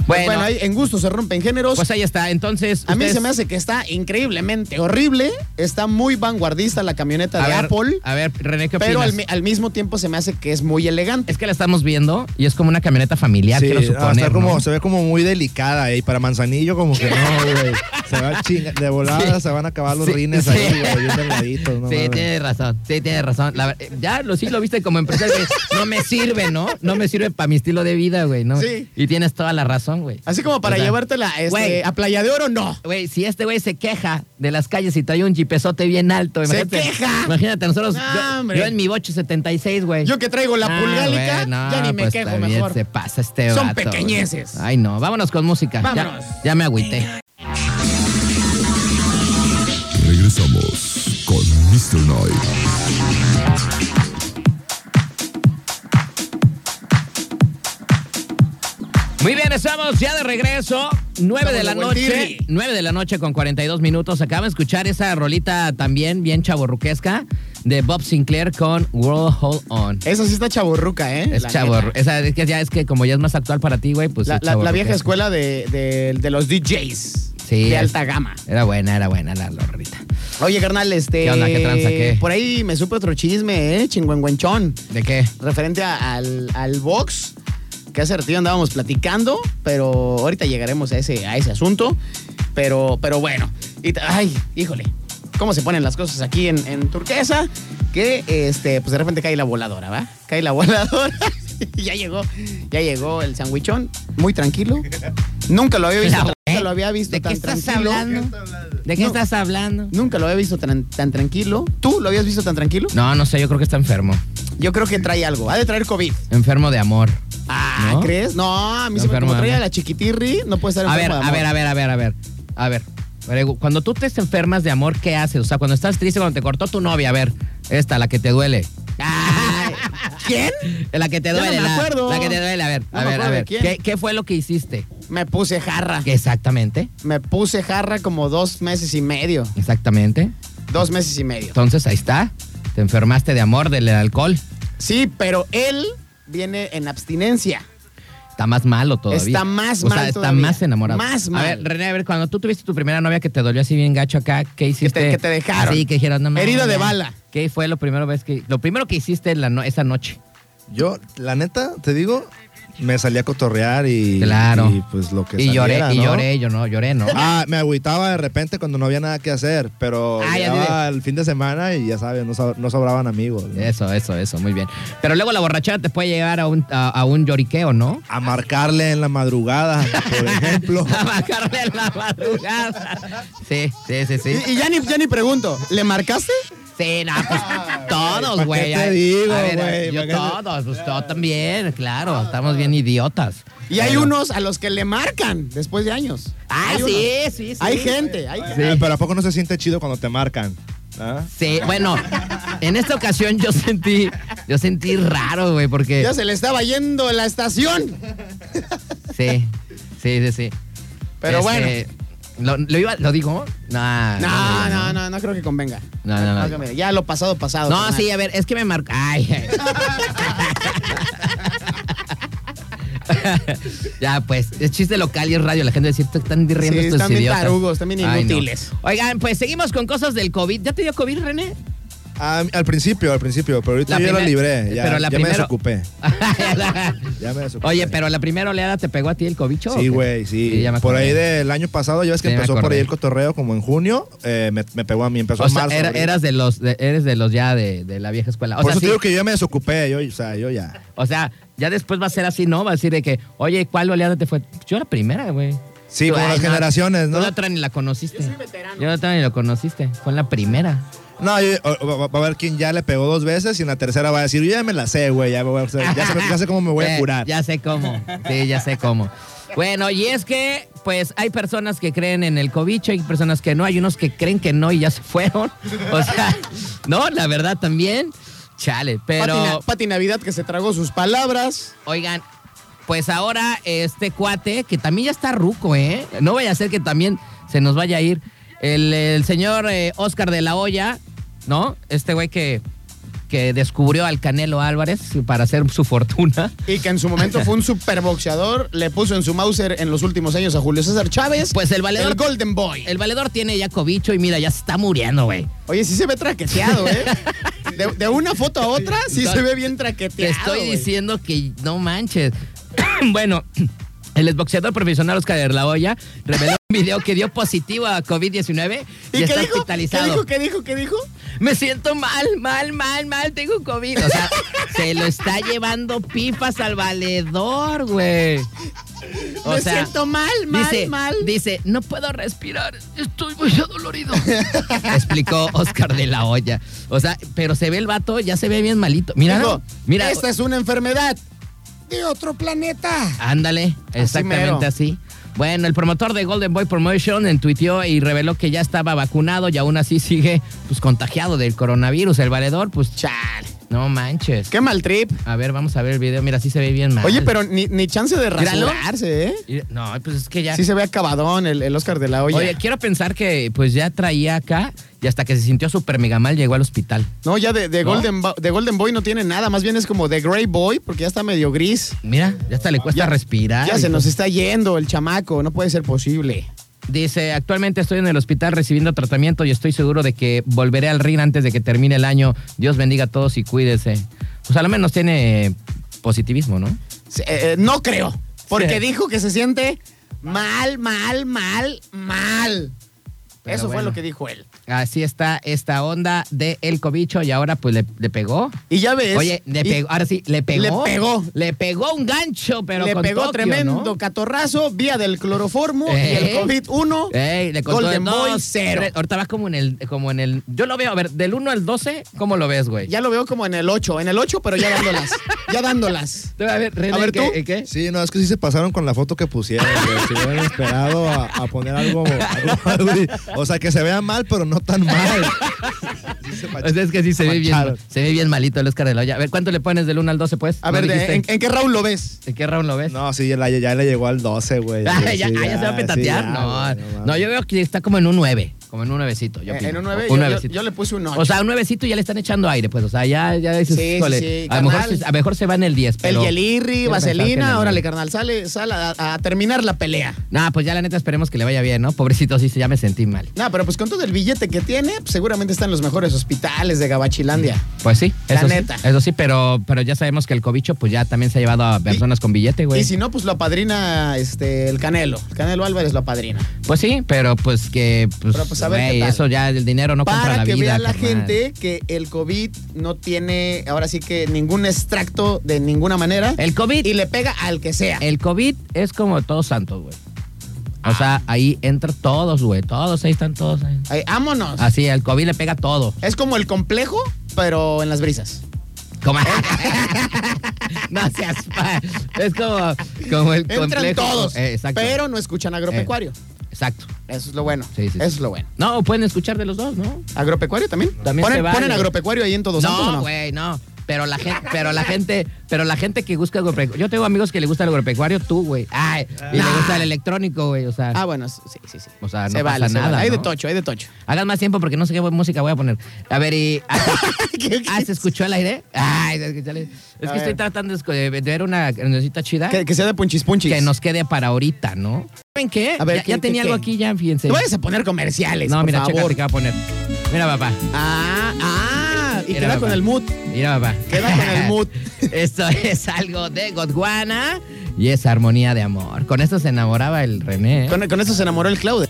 Bueno, bueno, ahí en gusto se rompen géneros. pues ahí está. Entonces, a mí ustedes- se me hace que está increíblemente horrible. Está muy vanguardista la camioneta a de ver, Apple. A ver, René, ¿qué Pero opinas? al, mi- al mismo tiempo se me hace que es muy elegante. Es que la estamos viendo y es como una camioneta familiar, Sí, quiero ah, suponer, está como, ¿no? se ve como muy delicada ahí. Para Manzanillo, como que no, güey. Se va a chinga- de volada, Sí. se van a acabar los Sí, rines sí. ahí, güey, ¿no? Sí, tienes razón, sí, tienes razón. La eh, ya lo, sí lo viste como empresario. no me sirve, ¿no? No me sirve para mi estilo de vida, güey. ¿no? Sí. Y tienes toda la razón, güey. Así como para O sea, llevártela este, güey. a Playa de Oro, no. Güey, si este güey se queja de las calles y trae un jipezote bien alto, ¡Se queja! Imagínate, nosotros. No, yo, en mi bocho 76, güey. Yo que traigo la Ah, pulgálica, güey, no, ya ni me pues quejo también mejor. Se pasa este Son vato, güey. pequeñeces. Ay, no. Vámonos con música. Ya- Vámonos. Ya, me agüité. Regresamos con Mr. Night. Muy bien, estamos ya de regreso. 9 Estamos de la noche. tirri. 9 de la noche con 42 minutos. Acaba de escuchar esa rolita también bien chaborruquesca de Bob Sinclair con World Hold On. Esa sí está chaburruca, ¿eh? Es. Esa es que ya es que como ya es más actual para ti, güey, pues La, la- la vieja escuela de, de- de los DJs. Sí, De alta gama. Era buena, era buena la rolita. Oye, carnal, este. ¿Qué onda? ¿Qué tranza? ¿Qué? Por ahí me supe otro chisme, ¿eh? Chingüengüenchón. ¿De qué? Referente a- al, al box. Que hace ratito andábamos platicando, pero ahorita llegaremos a ese, a ese asunto. Pero, pero bueno. Ay, híjole. ¿Cómo se ponen las cosas aquí en, en Turquesa? Que este, pues de repente cae la voladora, ¿va? Cae la voladora. [laughs] [laughs] Ya llegó, ya llegó el sandwichón, muy tranquilo. Nunca lo había visto, La- nunca lo había visto ¿De qué tan estás tranquilo. hablando? ¿De qué No. estás hablando? Nunca lo había visto tan, tan tranquilo. ¿Tú lo habías visto tan tranquilo? No, no sé, yo creo que está enfermo. Yo creo que trae algo. Ha de traer COVID. Enfermo de amor. Ah, ¿No? ¿crees? No, a mí se me Enfermo trae a la chiquitirri, no puede estar A ver, enfermo a ver, a ver, a ver, a ver. A ver. Cuando tú te enfermas de amor, ¿qué haces? O sea, cuando estás triste, cuando te cortó tu novia, a ver, esta, la que te duele. ¿Quién? La que te Ya no duele, me la, acuerdo. la que te duele, a ver, No a ver, a ver. quién. ¿Qué, qué fue lo que hiciste? Me puse jarra. ¿Qué exactamente? Me puse jarra como dos meses y medio. Exactamente. Dos meses y medio. Entonces, ahí está. Te enfermaste de amor, del alcohol. Sí, pero él viene en abstinencia. Está más malo todavía. Está más o sea, mal está todavía. más enamorado. Más A mal. ver, René, a ver, cuando tú tuviste tu primera novia que te dolió así bien gacho acá, ¿qué hiciste? que te dejaron. Sí, que dijeron, no Herida de bala. ¿Qué fue lo primero vez que lo primero que hiciste en la no- esa noche? Yo, la neta, te digo, me salí a cotorrear y, Claro. y pues lo que Y lloré, saliera, y ¿no? lloré, yo no, lloré, ¿no? Ah, me agüitaba de repente cuando no había nada que hacer, pero Ah, ya llegaba el fin de semana y ya sabes, no, sab- no sobraban amigos. ¿no? Eso, eso, eso, muy bien. Pero luego la borrachera te puede llegar a un, a, a un lloriqueo, ¿no? A marcarle en la madrugada, por [laughs] ejemplo. A bajarle en la madrugada. Sí, sí, sí, sí. Y, y ya, ni, ya ni pregunto, ¿le marcaste? Sí, no, pues [laughs] todos, ¿para güey. qué te digo, güey? Yo ¿Para qué te- todos, pues yo también, claro. Estamos bien idiotas. Y hay Pero- unos a los que le marcan después de años. Ah, Hay sí, unos. sí, sí. Hay gente, hay gente. Pero ¿a poco no se siente chido cuando te marcan? ¿Ah? Sí, bueno, en esta ocasión yo sentí, yo sentí raro, güey, porque... Ya se le estaba yendo la estación. Sí, sí, sí, sí. Pero bueno. ¿Lo, lo iba, ¿Lo digo? No, No, no, no, no creo que convenga. No, no, no. Ya lo pasado, pasado. No, sí, a ver, es que me marcó. Ay. ay. [laughs] ya, pues, es chiste local y es radio. La gente dice, están riendo Sí, estos están bien idiotas". tarugos, están bien Ay, no. inútiles. Oigan, pues seguimos con cosas del COVID. ¿Ya te dio COVID, René? Ah, al principio, al principio, pero ahorita La yo la primer- libré. Ya, pero la ya me desocupé. [laughs] Ya me desocupé. Oye, pero la primera oleada te pegó a ti el cobicho. Sí, güey, sí. ya me por ahí del año pasado, ya ves que Sí, empezó por ahí el cotorreo como en junio, eh, me, me pegó a mí, empezó O en sea, marzo. era- eras de los, de- eres de los ya de, de la vieja escuela. O por sea, eso te digo que yo ya me desocupé, yo, o sea, yo ya. O sea, ya después va a ser así, ¿no? Va a decir de que, oye, ¿cuál oleada te fue? Yo la primera, güey. Sí, ay, las no, generaciones, ¿no? Tú la otra ni la conociste. Yo soy veterano. Yo la otra ni la conociste. Fue en la primera. No, yo- o- o- va va a haber quien ya le pegó dos veces y en la tercera va a decir, yo ya me la sé, güey, ya, ya, sé, ya sé cómo me voy a [laughs] Eh, curar. Ya sé cómo. Sí, ya sé cómo. Bueno, y es que, pues, hay personas que creen en el cobicho, hay personas que no, hay unos que creen que no y ya se fueron. [laughs] O sea, no, la verdad también. Chale, pero. Pati, Na- Pati Navidad que se tragó sus palabras. Oigan, pues ahora este cuate, que también ya está ruco, ¿eh? No vaya a ser que también se nos vaya a ir. El, el señor eh, Oscar de la Hoya, ¿no? Este güey que, que descubrió al Canelo Álvarez para hacer su fortuna. Y que en su momento fue un superboxeador. Le puso en su Mauser en los últimos años a Julio César Chávez. Pues el valedor. El Golden Boy. El valedor tiene ya cobicho y mira, ya se está muriendo, güey. Oye, sí se ve traqueteado, ¿eh? De, de una foto a otra, sí No, se ve bien Te traqueteado. estoy güey. diciendo que no manches. [clears throat] bueno, el exboxeador profesional Oscar de la Hoya reveló un video que dio positivo a COVID-19 y, ¿Y qué está dijo? ¿Qué hospitalizado. dijo? ¿Qué dijo? ¿Qué dijo? Me siento mal, mal, mal, mal, tengo COVID. O sea, [laughs] se lo está llevando pipas al valedor, güey. O Me sea, siento mal, mal, dice, mal. Dice, no puedo respirar, estoy muy adolorido. [laughs] Explicó Oscar de la Hoya. O sea, pero se ve el vato, ya se ve bien malito. Mira, Dijo, mira. esta es una enfermedad de otro planeta. Ándale, exactamente así. Bueno, el promotor de Golden Boy Promotion entuiteó y reveló que ya estaba vacunado y aún así sigue pues contagiado del coronavirus. El valedor, pues Chale. No manches. Qué mal trip. A ver, vamos a ver el video. Mira, sí se ve bien mal. Oye, pero ni, ni chance de rasurarse, ¿eh? No, pues es que ya. Sí se ve acabadón el, el Oscar de la olla. Oye, quiero pensar que pues ya traía acá y hasta que se sintió súper mega mal llegó al hospital. No, ya de, de ¿No? Golden, de Golden Boy no tiene nada, más bien es como de Grey Boy, porque ya está medio gris. Mira, ya hasta le cuesta Ya- respirar. Ya se nos está yendo el chamaco, no puede ser posible. Dice, actualmente estoy en el hospital recibiendo tratamiento y estoy seguro de que volveré al ring antes de que termine el año. Dios bendiga a todos y cuídese. Pues a lo menos tiene positivismo, ¿no? Se- eh, no creo, porque Sí. dijo que se siente mal, mal, mal, mal. Pero Eso fue lo que dijo él. Así está esta onda de El Cobicho y ahora pues le, le pegó. Y ya ves. Oye, le pegó, ahora sí, le pegó. Le pegó. Le pegó un gancho, pero le con pegó Tokio, tremendo ¿no? catorrazo vía del cloroformo y Eh. el COVID-1. Ey, le contó Golden de Boy dos, cero. tres. Ahorita va como en el, como en el. Yo lo veo, a ver, del 1 al 12, ¿cómo lo ves, güey? Ya lo veo como en el 8, en el 8, pero ya dándolas. ya dándolas. [laughs] A ver, René, A ver, ¿qué- tú. ¿qué? Sí, no, es que sí se pasaron con la foto que pusieron. güey. Si hubieran esperado a, a poner algo, algo- algo- O sea, que se vea mal, pero no tan mal. [laughs] Sí O sea, es que sí se ve bien, se ve bien malito el Oscar de la Hoya. A ver, ¿cuánto le pones del 1 al 12, pues? A ¿No ver, de-? ¿en, en qué round lo ves? ¿En qué round lo ves? No, sí, ya, la- ya le llegó al 12, güey. Ah, [laughs] Sí, ya, sí, ah, ya se va a sí, petatear. ya, no, no, mames. yo veo que está como en un 9. Como en un nuevecito, yo Eh, en un 9, Un yo, yo- nuevecito. yo le puse un 8. O sea, un nuevecito ya le están echando aire, pues. O sea, ya, ya dices, Sí, sí, híjole, sí, a, lo mejor, a mejor se va en el 10, el. Yelirri, Vaselina, el órale, nueve. carnal, sale, sale a, a terminar la pelea. Nah, pues ya la neta esperemos que le vaya bien, ¿no? Pobrecito, sí, ya me sentí mal. No, pero pues con todo el billete que tiene, pues, seguramente está en los mejores hospitales de Gabachilandia. Pues sí, La eso neta. sí. Eso sí, pero, pero ya sabemos que el cobicho pues ya también se ha llevado a personas con billete, güey. Y si no, pues lo apadrina este, el Canelo. El Canelo Álvarez lo apadrina. Pues sí, pero pues que, pues, Pero, pues, a ver tal. eso ya, el dinero no compra Para la que vida. vea la carnal. gente que el COVID no tiene, ahora sí que ningún extracto de ninguna manera. El COVID, Y le pega al que sea. el COVID es como todos santos, güey. O sea, ahí entra todos, güey. Todos, ahí están todos. ahí. Ay, vámonos. Así, el COVID le pega todo. Es como el complejo, pero en las brisas. Como... [laughs] no seas pa- Es como, como el Entran complejo. todos, Eh, exacto. pero no escuchan agropecuario. Exacto. Eso es lo bueno. Sí, sí, sí. Eso es lo bueno. No, pueden escuchar de los dos, ¿no? ¿Agropecuario también? También ¿Ponen, se vale. ponen agropecuario ahí en Todos Santos o No, no? güey, no. Pero la gente, pero la gente, pero la gente que busca agropecuario. Yo tengo amigos que le gusta el agropecuario, tú, güey. Ay, y le gusta el electrónico, güey. O sea, Ah, bueno, sí, sí, sí. o sea, no se pasa vale, se nada. vale. Hay de ¿no? tocho, hay de tocho. Hagan más tiempo porque no sé qué música voy a poner. A ver, y. [laughs] ¿Qué- ¿Ah, se escuchó el aire? Ay, es que, chale. Es A que ver. estoy tratando de esco- de ver una cancioncita chida Que, que sea de punchis punchis. que nos quede para ahorita, ¿no? ¿Saben qué? A ver, ya, ¿qué- ya qué- tenía qué? algo aquí, ya, fíjense. No vayas a poner comerciales, No, por mira, favor. chécate qué va a poner. Mira, papá. Ah, ah, y Mira, queda papá. con el mood. Mira, papá. Queda con el mood. [laughs] Esto es algo de Godwana y es armonía de amor. Con esto se enamoraba el René. ¿eh? Con, con esto se enamoró el Claude.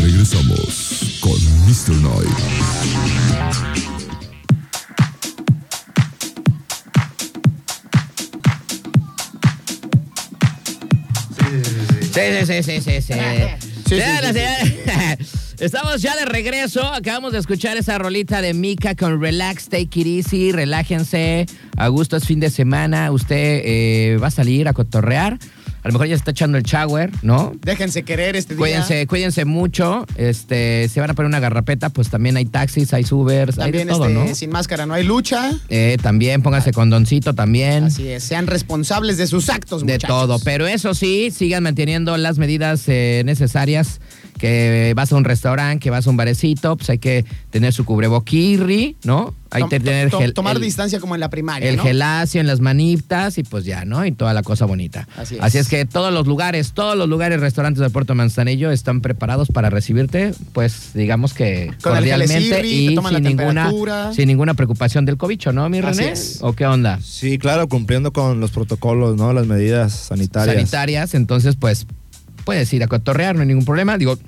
Regresamos con Mr. Night. Sí, sí, sí, sí, sí, sí. Sí, sí, sí, Estamos ya de regreso. Acabamos de escuchar esa rolita de Mika con Relax, Take It Easy, relájense. A gusto es fin de semana. Usted eh, va a salir a cotorrear. A lo mejor ya se está echando el shower, ¿no? Déjense querer este día. Cuídense, cuídense mucho. Este, si van a poner una garrapeta, pues también hay taxis, hay Ubers, hay de También todo, este, ¿no? sin máscara no hay lucha. Eh, también pónganse condoncito también. Así es, sean responsables de sus actos, de muchachos. todo. Pero eso sí, sigan manteniendo las medidas eh, necesarias. Que vas a un restaurante, que vas a un barecito, pues hay que tener su cubreboquirri, ¿no? Hay que tener to- gel- tomar el- distancia como en la primaria, el ¿no? gelacio en las manitas y pues ya, ¿no? Y toda la cosa bonita. Así es. es que todos los lugares, todos los lugares, restaurantes del Puerto Manzanillo están preparados para recibirte, pues digamos que Con cordialmente y toman sin la ninguna, sin ninguna preocupación del cobicho, ¿no, mi Así René? es. ¿O qué onda? Sí, claro, cumpliendo con los protocolos, ¿no? Las medidas sanitarias. sanitarias, entonces pues puedes ir a cotorrear, no hay ningún problema. Digo,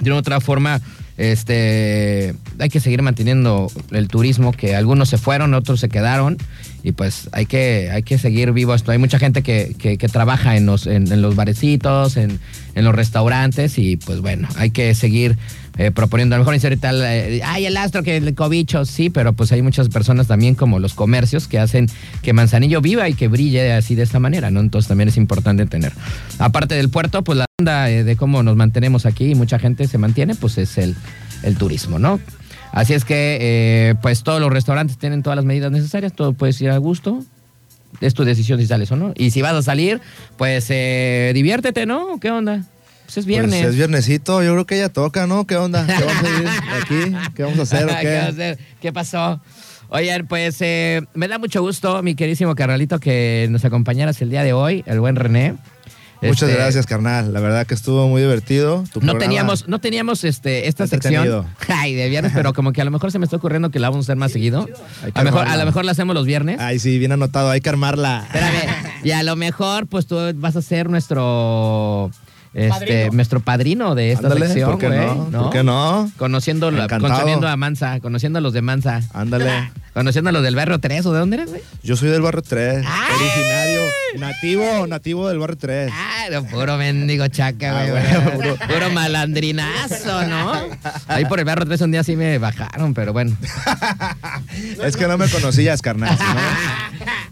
de otra forma, este hay que seguir manteniendo el turismo, que algunos se fueron, otros se quedaron, y pues hay que, hay que seguir vivo esto. Hay mucha gente que, que- que trabaja en los, en, en los barecitos, en, en los restaurantes, y pues bueno, hay que seguir eh, proponiendo. A lo mejor dice ahorita, eh, ay, el astro, que el cobicho, sí, pero pues hay muchas personas también como los comercios que hacen que Manzanillo viva y que brille así de esta manera, ¿no? Entonces también es importante tener. Aparte del puerto, pues la onda eh, de cómo nos mantenemos aquí y mucha gente se mantiene, pues es el, el turismo, ¿no? Así es que, eh, pues todos los restaurantes tienen todas las medidas necesarias, todo puedes ir a gusto. Es tu decisión si sales o no. Y si vas a salir, pues diviértete, ¿no? ¿Qué onda? Pues es viernes. Pues es viernesito, yo creo que ya toca, ¿no? ¿Qué onda? ¿Qué vamos a ir aquí? ¿Qué vamos a hacer o [laughs] ¿Qué vamos a qué? hacer? ¿Qué pasó? Oigan, pues eh, me da mucho gusto, mi queridísimo carnalito, que nos acompañaras el día de hoy, el buen René. Muchas Este, gracias, carnal. La verdad que estuvo muy divertido. Tu No programa. teníamos, no teníamos este, esta sección Entretenido. [laughs] ay, de viernes, pero como que a lo mejor se me está ocurriendo que la vamos a hacer más seguido. A lo mejor, a lo mejor la hacemos los viernes. Ay, sí, bien anotado. Hay que armarla. Espérame. Y a lo mejor, pues tú vas a ser nuestro. Este, Padrino. nuestro padrino de esta Ándale, sección, ¿por qué güey, no? ¿Por qué no? Conociendo, la- Encantado. conociendo a Mansa, conociendo a los de Mansa. Ándale. [laughs] Conociendo a los del barrio 3, ¿o de dónde eres, güey? Yo soy del barrio 3. ¡Ay! Originario. Nativo, nativo del barrio 3. Ah, no, puro mendigo chaca, Ah, güey. puro, puro malandrinazo, ¿no? Ahí por el barrio 3 un día sí me bajaron, pero bueno. [laughs] Es que no me conocías, carnal. si no,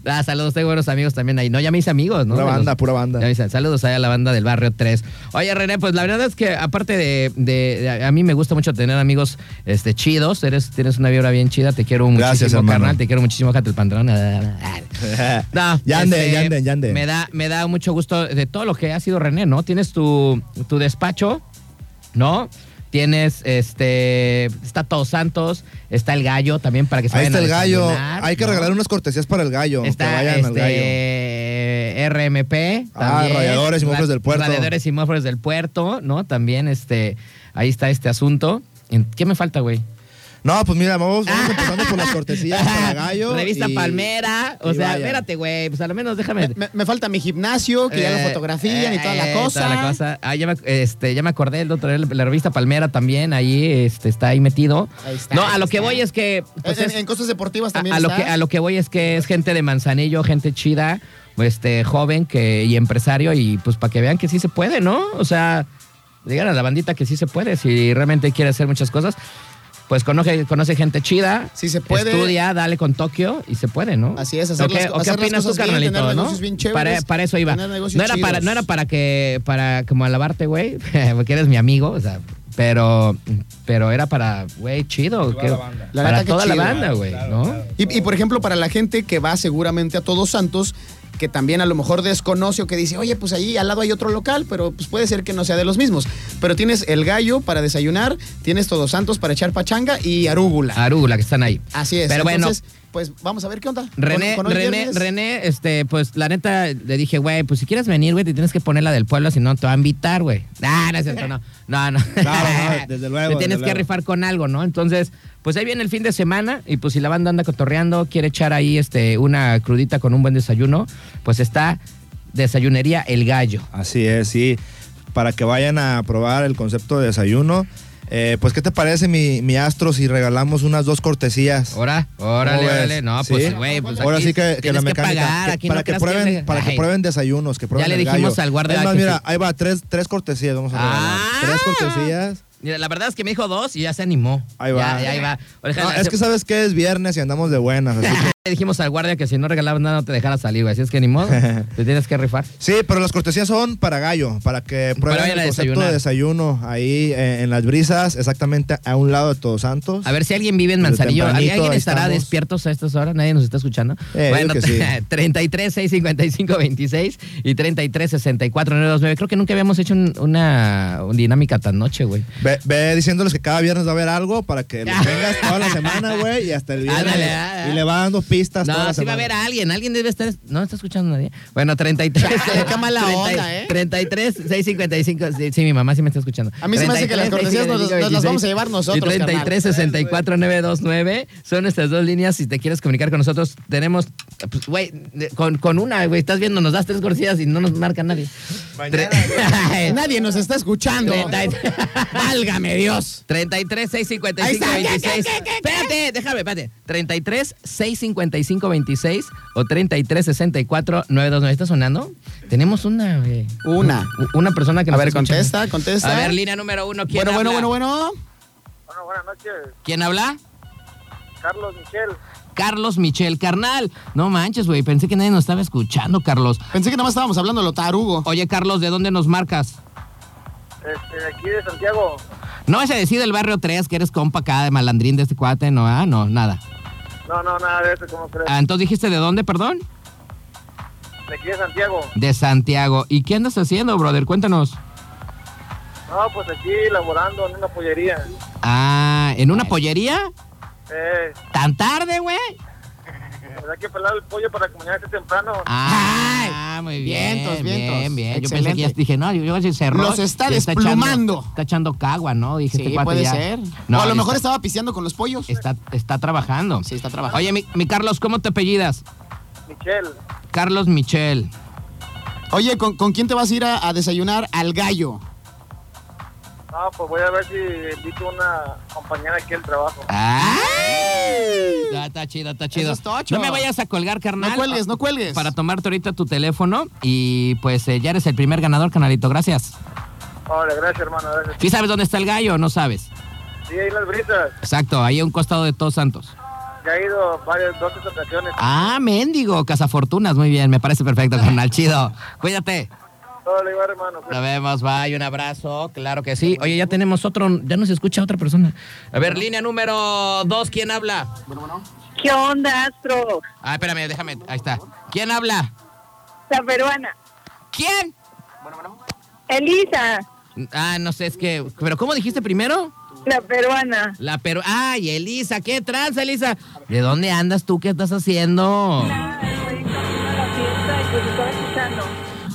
[laughs] Ah, saludos, tengo buenos amigos también ahí. No, ya me hice amigos, ¿no? Pura De los- banda, pura banda. Ya me dicen, saludos ahí a la banda del barrio 3. Oye, René, pues la verdad es que aparte de, de- de- a mí me gusta mucho tener amigos este, chidos. Eres, tienes una vibra bien chida. Te quiero Gracias, muchísimo, hermano. carnal. Te quiero muchísimo, jate el pantalón. [laughs] No, Yande, este, yande, yande. Me da, me da mucho gusto de todo lo que ha sido René, ¿no? Tienes tu, tu despacho ¿no? Tienes, este, está Todos Santos, está el gallo también para que se Ahí vayan está el gallo. desayunar, Hay que ¿no? regalar unas cortesías para el gallo. que Está vayan al gallo. este RMP. Ah, también. Radiadores y Mofles del Puerto. Radiadores y Mofles del Puerto, ¿no? También este, ahí está este asunto. ¿En- ¿Qué me falta, güey? No, pues mira, vamos, vamos empezando por las cortesías para gallo. Revista y- Palmera. O sea, vayan. espérate, güey. Pues a lo menos déjame. Me, me falta mi gimnasio, que ya lo Eh, fotografían y toda la eh, cosa. toda la cosa. Ah, ya me, este, ya me acordé, el otro, la revista Palmera también, ahí este, está ahí metido. Ahí está, no, ahí a lo que voy es que. pues, en, es- en cosas deportivas a, también a lo está. que, a lo que voy es que es gente de Manzanillo, gente chida, este, joven que, y empresario, y pues para que vean que sí se puede, ¿no? O sea, digan a la bandita que sí se puede, si realmente quiere hacer muchas cosas. Pues conoce, conoce gente chida. Sí se puede. Estudia, dale con Tokio y se puede, ¿no? Así es, hacer ¿O qué, las- o qué hacer las opinas tú, bien, carnalito, tener no? bien para, chéveres, para eso iba. tener No era, para, no era para que, para como alabarte, güey, [laughs] porque eres mi amigo, o sea, pero, pero era para, güey, chido. que- La para toda la chido. banda, güey, ¿no? Y, y, por ejemplo, para la gente que va seguramente a Todos Santos, que también a lo mejor desconoce o que dice, oye, pues ahí al lado hay otro local, pero pues puede ser que no sea de los mismos. Pero tienes el gallo para desayunar, tienes Todos Santos para echar pachanga y arúgula. Arúgula, que están ahí. Así es. Pero bueno, pues vamos a ver qué onda. René, Con- con hoy René. René, este, pues la neta le dije, güey, pues si quieres venir, güey, te tienes que poner la del pueblo, si no te va a invitar, güey. Ah, no es cierto, no. No, no. [laughs] Claro, no, desde luego, Te tienes que luego. rifar con algo, ¿no? Entonces, pues ahí viene el fin de semana y pues si la banda anda cotorreando, quiere echar ahí este una crudita con un buen desayuno, pues está Desayunería El Gallo. Así es, sí. Para que vayan a probar el concepto de desayuno. Eh, pues, ¿qué te parece, mi, mi astro, si regalamos unas dos cortesías? Ahora, órale, órale. No, pues, güey, pues Ahora sí que, que la mecánica. pagar, que- aquí para no que prueben, es- para que prueben desayunos, que prueben le el dijimos gallo. al guardia Es más, que mira, ahí va, tres, tres cortesías vamos a regalar. Ah. Tres cortesías. Mira, la verdad es que me dijo dos y ya se animó. Ahí va. Ya, ya, ahí va. No, es que sabes que es viernes y andamos de buenas, así que [laughs] Le dijimos al guardia que si no regalabas nada no te dejara salir, güey. Así es que ni modo, [laughs] te tienes que rifar. Sí, pero las cortesías son para gallo, para que prueben el concepto desayunar. de desayuno ahí eh, en las brisas, exactamente a un lado de Todos Santos. A ver si alguien vive en Manzanillo. ¿Alguien estará estamos. despiertos a estas horas? ¿Nadie nos está escuchando? Eh, bueno, sí. 33 655 26 y 33 64 929. Creo que nunca habíamos hecho un- una, una dinámica tan noche, güey. Ve, ve diciéndoles que cada viernes va a haber algo para que los tengas [laughs] toda la semana, güey, y hasta el viernes. Ándale, ah, y le va dando pistas toda No, la sí va a haber a alguien. Alguien debe estar. No está escuchando nadie. Bueno, 33. [laughs] Qué [laughs] mala 30, onda, ¿eh? 33 655. Sí, sí, mi mamá sí me está escuchando. A mí se me hace que las 33, cortesías nos- nos las 655, vamos a llevar nosotros, Y 33 64 929 son nuestras dos líneas. Si te quieres comunicar con nosotros, tenemos. Pues, güey, con, con una, güey, estás viendo, nos das tres cortesías y no nos marca nadie. Mañana, [laughs] Nadie nos está escuchando. Válgame Dios. 33 655 Ahí está. 26. Espérate, déjame, espérate. 33 655 26 o 33 64 929. ¿Está sonando? Tenemos una, güey. Una. Una persona que A nos ver, está escuchando. contesta, contesta. A ver, línea número uno. ¿Quién Bueno, bueno, habla? bueno, bueno. Bueno, buenas noches, ¿Quién habla? Carlos Michel. Carlos Michel, carnal. No manches, güey. Pensé que nadie nos estaba escuchando, Carlos. Pensé que nada más estábamos hablando lo tarugo. Oye, Carlos, ¿de dónde nos marcas? Este, de aquí de Santiago. No ese decide el barrio 3, que eres compa acá de malandrín de este cuate, no, ah, no, nada. No, no, nada de eso, ¿cómo crees? Ah, entonces dijiste de dónde, perdón? De aquí de Santiago. De Santiago. ¿Y qué andas haciendo, brother? Cuéntanos. No, pues aquí laborando en una pollería. Ah, ¿en una pollería? Eh, ¿Tan tarde, güey? Hay que pelar el pollo para esté temprano. Ah, muy bien. Vientos, bien, vientos. bien. Yo pensé Excelente. que ya dije, no, yo, yo se cerró. Los está desplumando. echando- Está echando, cagua, ¿no? Dije, Sí, este puede ya- ser. No, o a lo mejor está, estaba pisteando con los pollos. está, está trabajando. Sí, está trabajando. Oye, mi, mi Carlos, ¿cómo te apellidas? Michel. Carlos Michel. Oye, ¿con, con quién te vas a ir a, a desayunar al gallo? No, pues voy a ver si invito a una compañera aquí al trabajo. ¡Ay! Ya, está chido, está chido. Es. No me vayas a colgar, carnal. No cuelgues, no cuelgues. Para tomarte ahorita tu teléfono y pues eh, ya eres el primer ganador, canalito. Gracias. Vale, gracias, hermano. Gracias. ¿Sí sabes dónde está el gallo o no sabes? Sí, ahí en las brisas. Exacto, ahí a un costado de Todos Santos. Ya he ido varias, dos ocasiones. Ah, mendigo, cazafortunas. Muy bien, me parece perfecto, carnal. Chido. Cuídate. Todo hermano. Nos vemos, bye, un abrazo. Claro que sí. Oye, ya tenemos otro, ya nos escucha otra persona. A ver, línea número dos, ¿quién habla? ¿Qué onda, Astro? Ah, espérame, déjame, ahí está. ¿Quién habla? La peruana. ¿Quién? Elisa. Ah, no sé, es que. ¿Pero cómo dijiste primero? La peruana. La pero. ¡Ay, Elisa! ¿Qué tranza, Elisa? ¿De dónde andas tú? ¿Qué estás haciendo? Ah,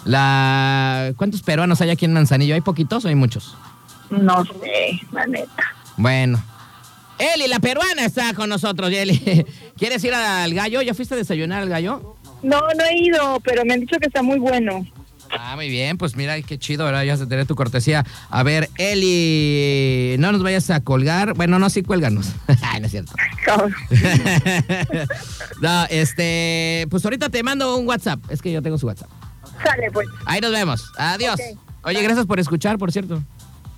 La... ¿Cuántos peruanos hay aquí en Manzanillo? ¿Hay poquitos o hay muchos? No sé, la neta. Bueno. Eli, la peruana, está con nosotros, Eli. [laughs] ¿Quieres ir al gallo? ¿Ya fuiste a desayunar al gallo? No, no he ido, pero me han dicho que está muy bueno. Ah, muy bien, pues mira, qué chido, ¿verdad? Ya a tener tu cortesía. A ver, Eli, no nos vayas a colgar. Bueno, no, sí, cuélganos. [laughs] Ay, no es cierto. [laughs] No, este, pues ahorita te mando un WhatsApp. Es que yo tengo su WhatsApp. Sale, pues. Ahí nos vemos. Adiós. Oye, gracias por escuchar, por cierto.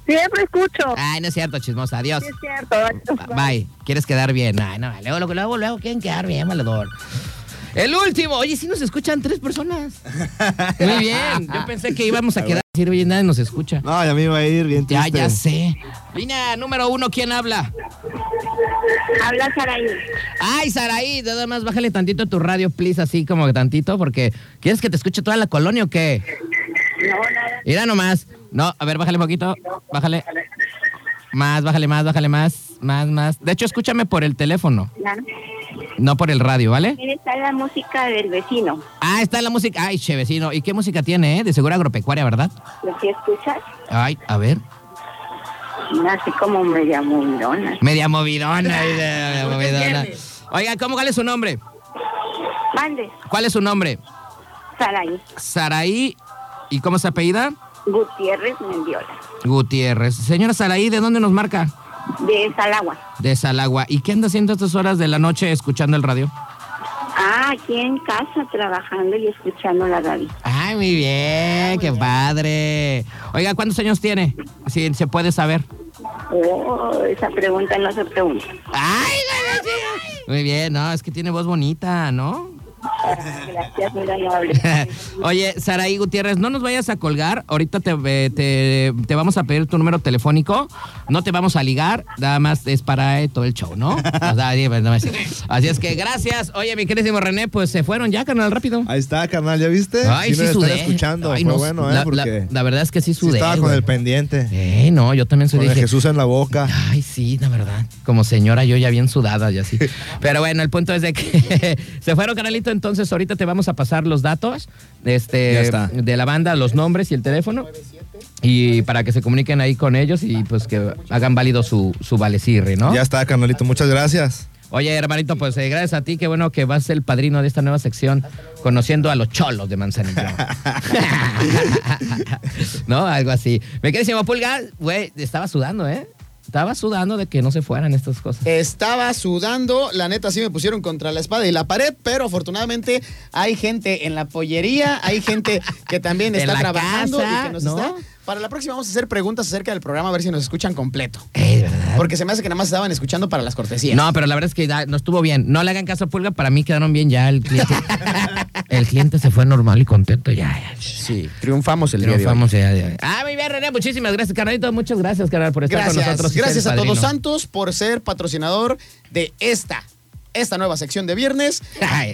Siempre escucho. Ay, no es cierto, chismosa. Adiós. Sí, es cierto. Bye. ¿Quieres quedar bien? Ay, no, luego, luego, luego, luego quieren quedar bien, valedor. El último. Oye, sí nos escuchan tres personas. [laughs] Muy bien. Yo pensé que íbamos a quedar así, oye, nadie nos escucha. No, ya me iba a ir bien Ya, ya sé. Línea número uno, ¿quién habla? Habla Saraí. Ay, Saraí, nada más bájale tantito tu radio, please, así como que tantito, porque ¿quieres que te escuche toda la colonia o qué? No, nada. Mira nomás. No, a ver, bájale un poquito. Bájale. Más, bájale más, bájale más. Más, más. De hecho, escúchame por el teléfono, Claro. no por el radio, ¿vale? Está la música del vecino. Ah, está la música. Ay, che, vecino. ¿Y qué música tiene, eh? De seguro agropecuaria, ¿verdad? ¿Lo que escuchas? Ay, a ver. Así como media movidona. Media movidona. [laughs] ay, media movidona. Oiga, ¿cómo cuál es su nombre? Mande. ¿Cuál es su nombre? Saraí. Saraí. ¿Y cómo se apellida? Gutiérrez Mendiola. Gutiérrez. Señora Saraí, ¿de dónde nos marca? De Salagua. De Salagua. ¿Y qué anda haciendo a estas horas de la noche escuchando el radio? Ah, aquí en casa trabajando y escuchando la radio. Ay, muy bien, qué padre. Oiga, ¿cuántos años tiene? Si se puede saber. Oh, esa pregunta no se pregunta. Ay, sí. Muy bien, no, es que tiene voz bonita, ¿no? Gracias, muy amable. Oye, Saraí Gutiérrez, no nos vayas a colgar. Ahorita te, te, te vamos a pedir tu número telefónico. No te vamos a ligar. Nada más es para eh, todo el show, ¿no? [laughs] Sí, pues, así. Es que gracias. Oye, mi queridísimo René, pues se fueron ya, canal rápido. Ahí está, carnal, ¿ya viste? Ay, sí, nos sudé. están escuchando. Ay, Fue no, bueno, la, ¿eh? La- la verdad es que sí sí sudé. estaba con güey. el pendiente. Eh, no, yo también soy Con el Jesús en la boca. Ay, sí, la verdad. Como señora, yo ya bien sudada y así. [laughs] Pero bueno, el punto es de que [laughs] se fueron, canalito. Entonces, ahorita te vamos a pasar los datos este, de la banda, los nombres y el teléfono. Y para que se comuniquen ahí con ellos y pues que hagan válido su, su valecirri, ¿no? Ya está, carnalito. Muchas gracias. Oye, hermanito, pues eh, gracias a ti, qué bueno que vas a ser el padrino de esta nueva sección, conociendo a los cholos de Manzanillo. [laughs] [laughs] ¿No? Algo así. Me quedé Pulga, güey, estaba sudando, ¿eh? Estaba sudando de que no se fueran estas cosas. Estaba sudando, la neta sí me pusieron contra la espada y la pared, pero afortunadamente hay gente en la pollería, hay gente que también [laughs] está trabajando casa, y que nos ¿no? está. Para la próxima vamos a hacer preguntas acerca del programa a ver si nos escuchan completo. Eh, ¿verdad? Porque se me hace que nada más estaban escuchando para las cortesías. No, pero la verdad es que ya no estuvo bien. No le hagan caso a Pulga, para mí quedaron bien ya el cliente. [laughs] el cliente se fue normal y contento ya. ya. Sí, triunfamos el día de hoy. Triunfamos ya, ya. Ah, muy bien, René, muchísimas gracias, carnalito. Muchas gracias, carnal, por estar con nosotros. gracias a. Todos Santos por ser patrocinador de esta, esta nueva sección de viernes.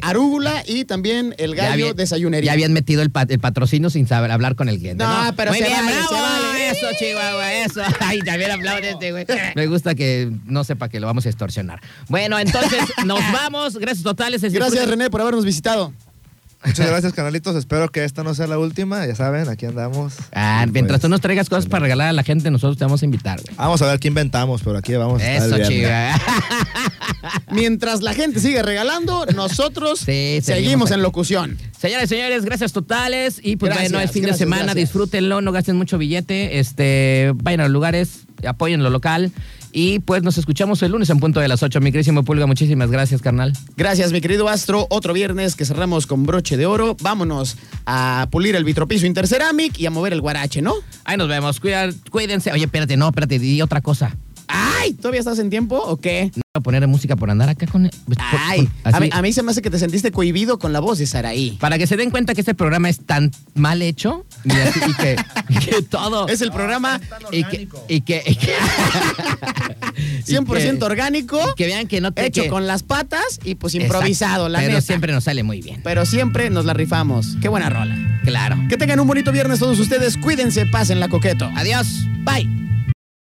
Arúgula y también el gallo desayunería. Ya habían metido el, pa- el patrocinio sin saber hablar con el cliente. No, No, pero Muy se bien, vale, bravo. se vale. Eso, Chihuahua, eso. [laughs] Ay, también aplaude este, güey. [laughs] Me gusta que no sepa que lo vamos a extorsionar. Bueno, entonces [laughs] nos vamos. Gracias totales. Gracias, René, por habernos visitado. Muchas gracias, canalitos. Espero que esta no sea la última. Ya saben, aquí andamos. Ah, Y, mientras pues, tú nos traigas cosas para regalar a la gente, nosotros te vamos a invitar, güey. Vamos a ver qué inventamos, pero aquí vamos a estar Eso, chiva. [laughs] Mientras la gente sigue regalando, nosotros Sí, seguimos, seguimos en locución. Señores, señores, gracias totales. Y pues Gracias, bueno, es fin de semana, gracias. disfrútenlo, no gasten mucho billete, este, vayan a los lugares, apoyen lo local. Y pues nos escuchamos el lunes en punto de las 8. Mi querísimo Pulga, muchísimas gracias, carnal. Gracias, mi querido Astro. Otro viernes que cerramos con broche de oro. Vámonos a pulir el vitropiso Interceramic y a mover el guarache, ¿no? Ahí nos vemos, cuídense. Oye, espérate, no, espérate, di otra cosa. ¡Ay! ¿Todavía estás en tiempo o qué? No voy a poner música por andar acá con... por- ¡Ay! por- A mí, así. a mí se me hace que te sentiste cohibido con la voz de Saraí. Para que se den cuenta que este programa es tan mal hecho y, así- y que, todo... [laughs] Es el programa. y que, y que, [laughs] y que- Y 100% que- orgánico, Que vean que no te hecho que- con las patas y pues Exacto, improvisado, la Pero neta. siempre nos sale muy bien. Pero siempre nos la rifamos. Qué buena rola. Claro. Que tengan un bonito viernes todos ustedes. Cuídense, pasen la coqueto. Adiós. Bye.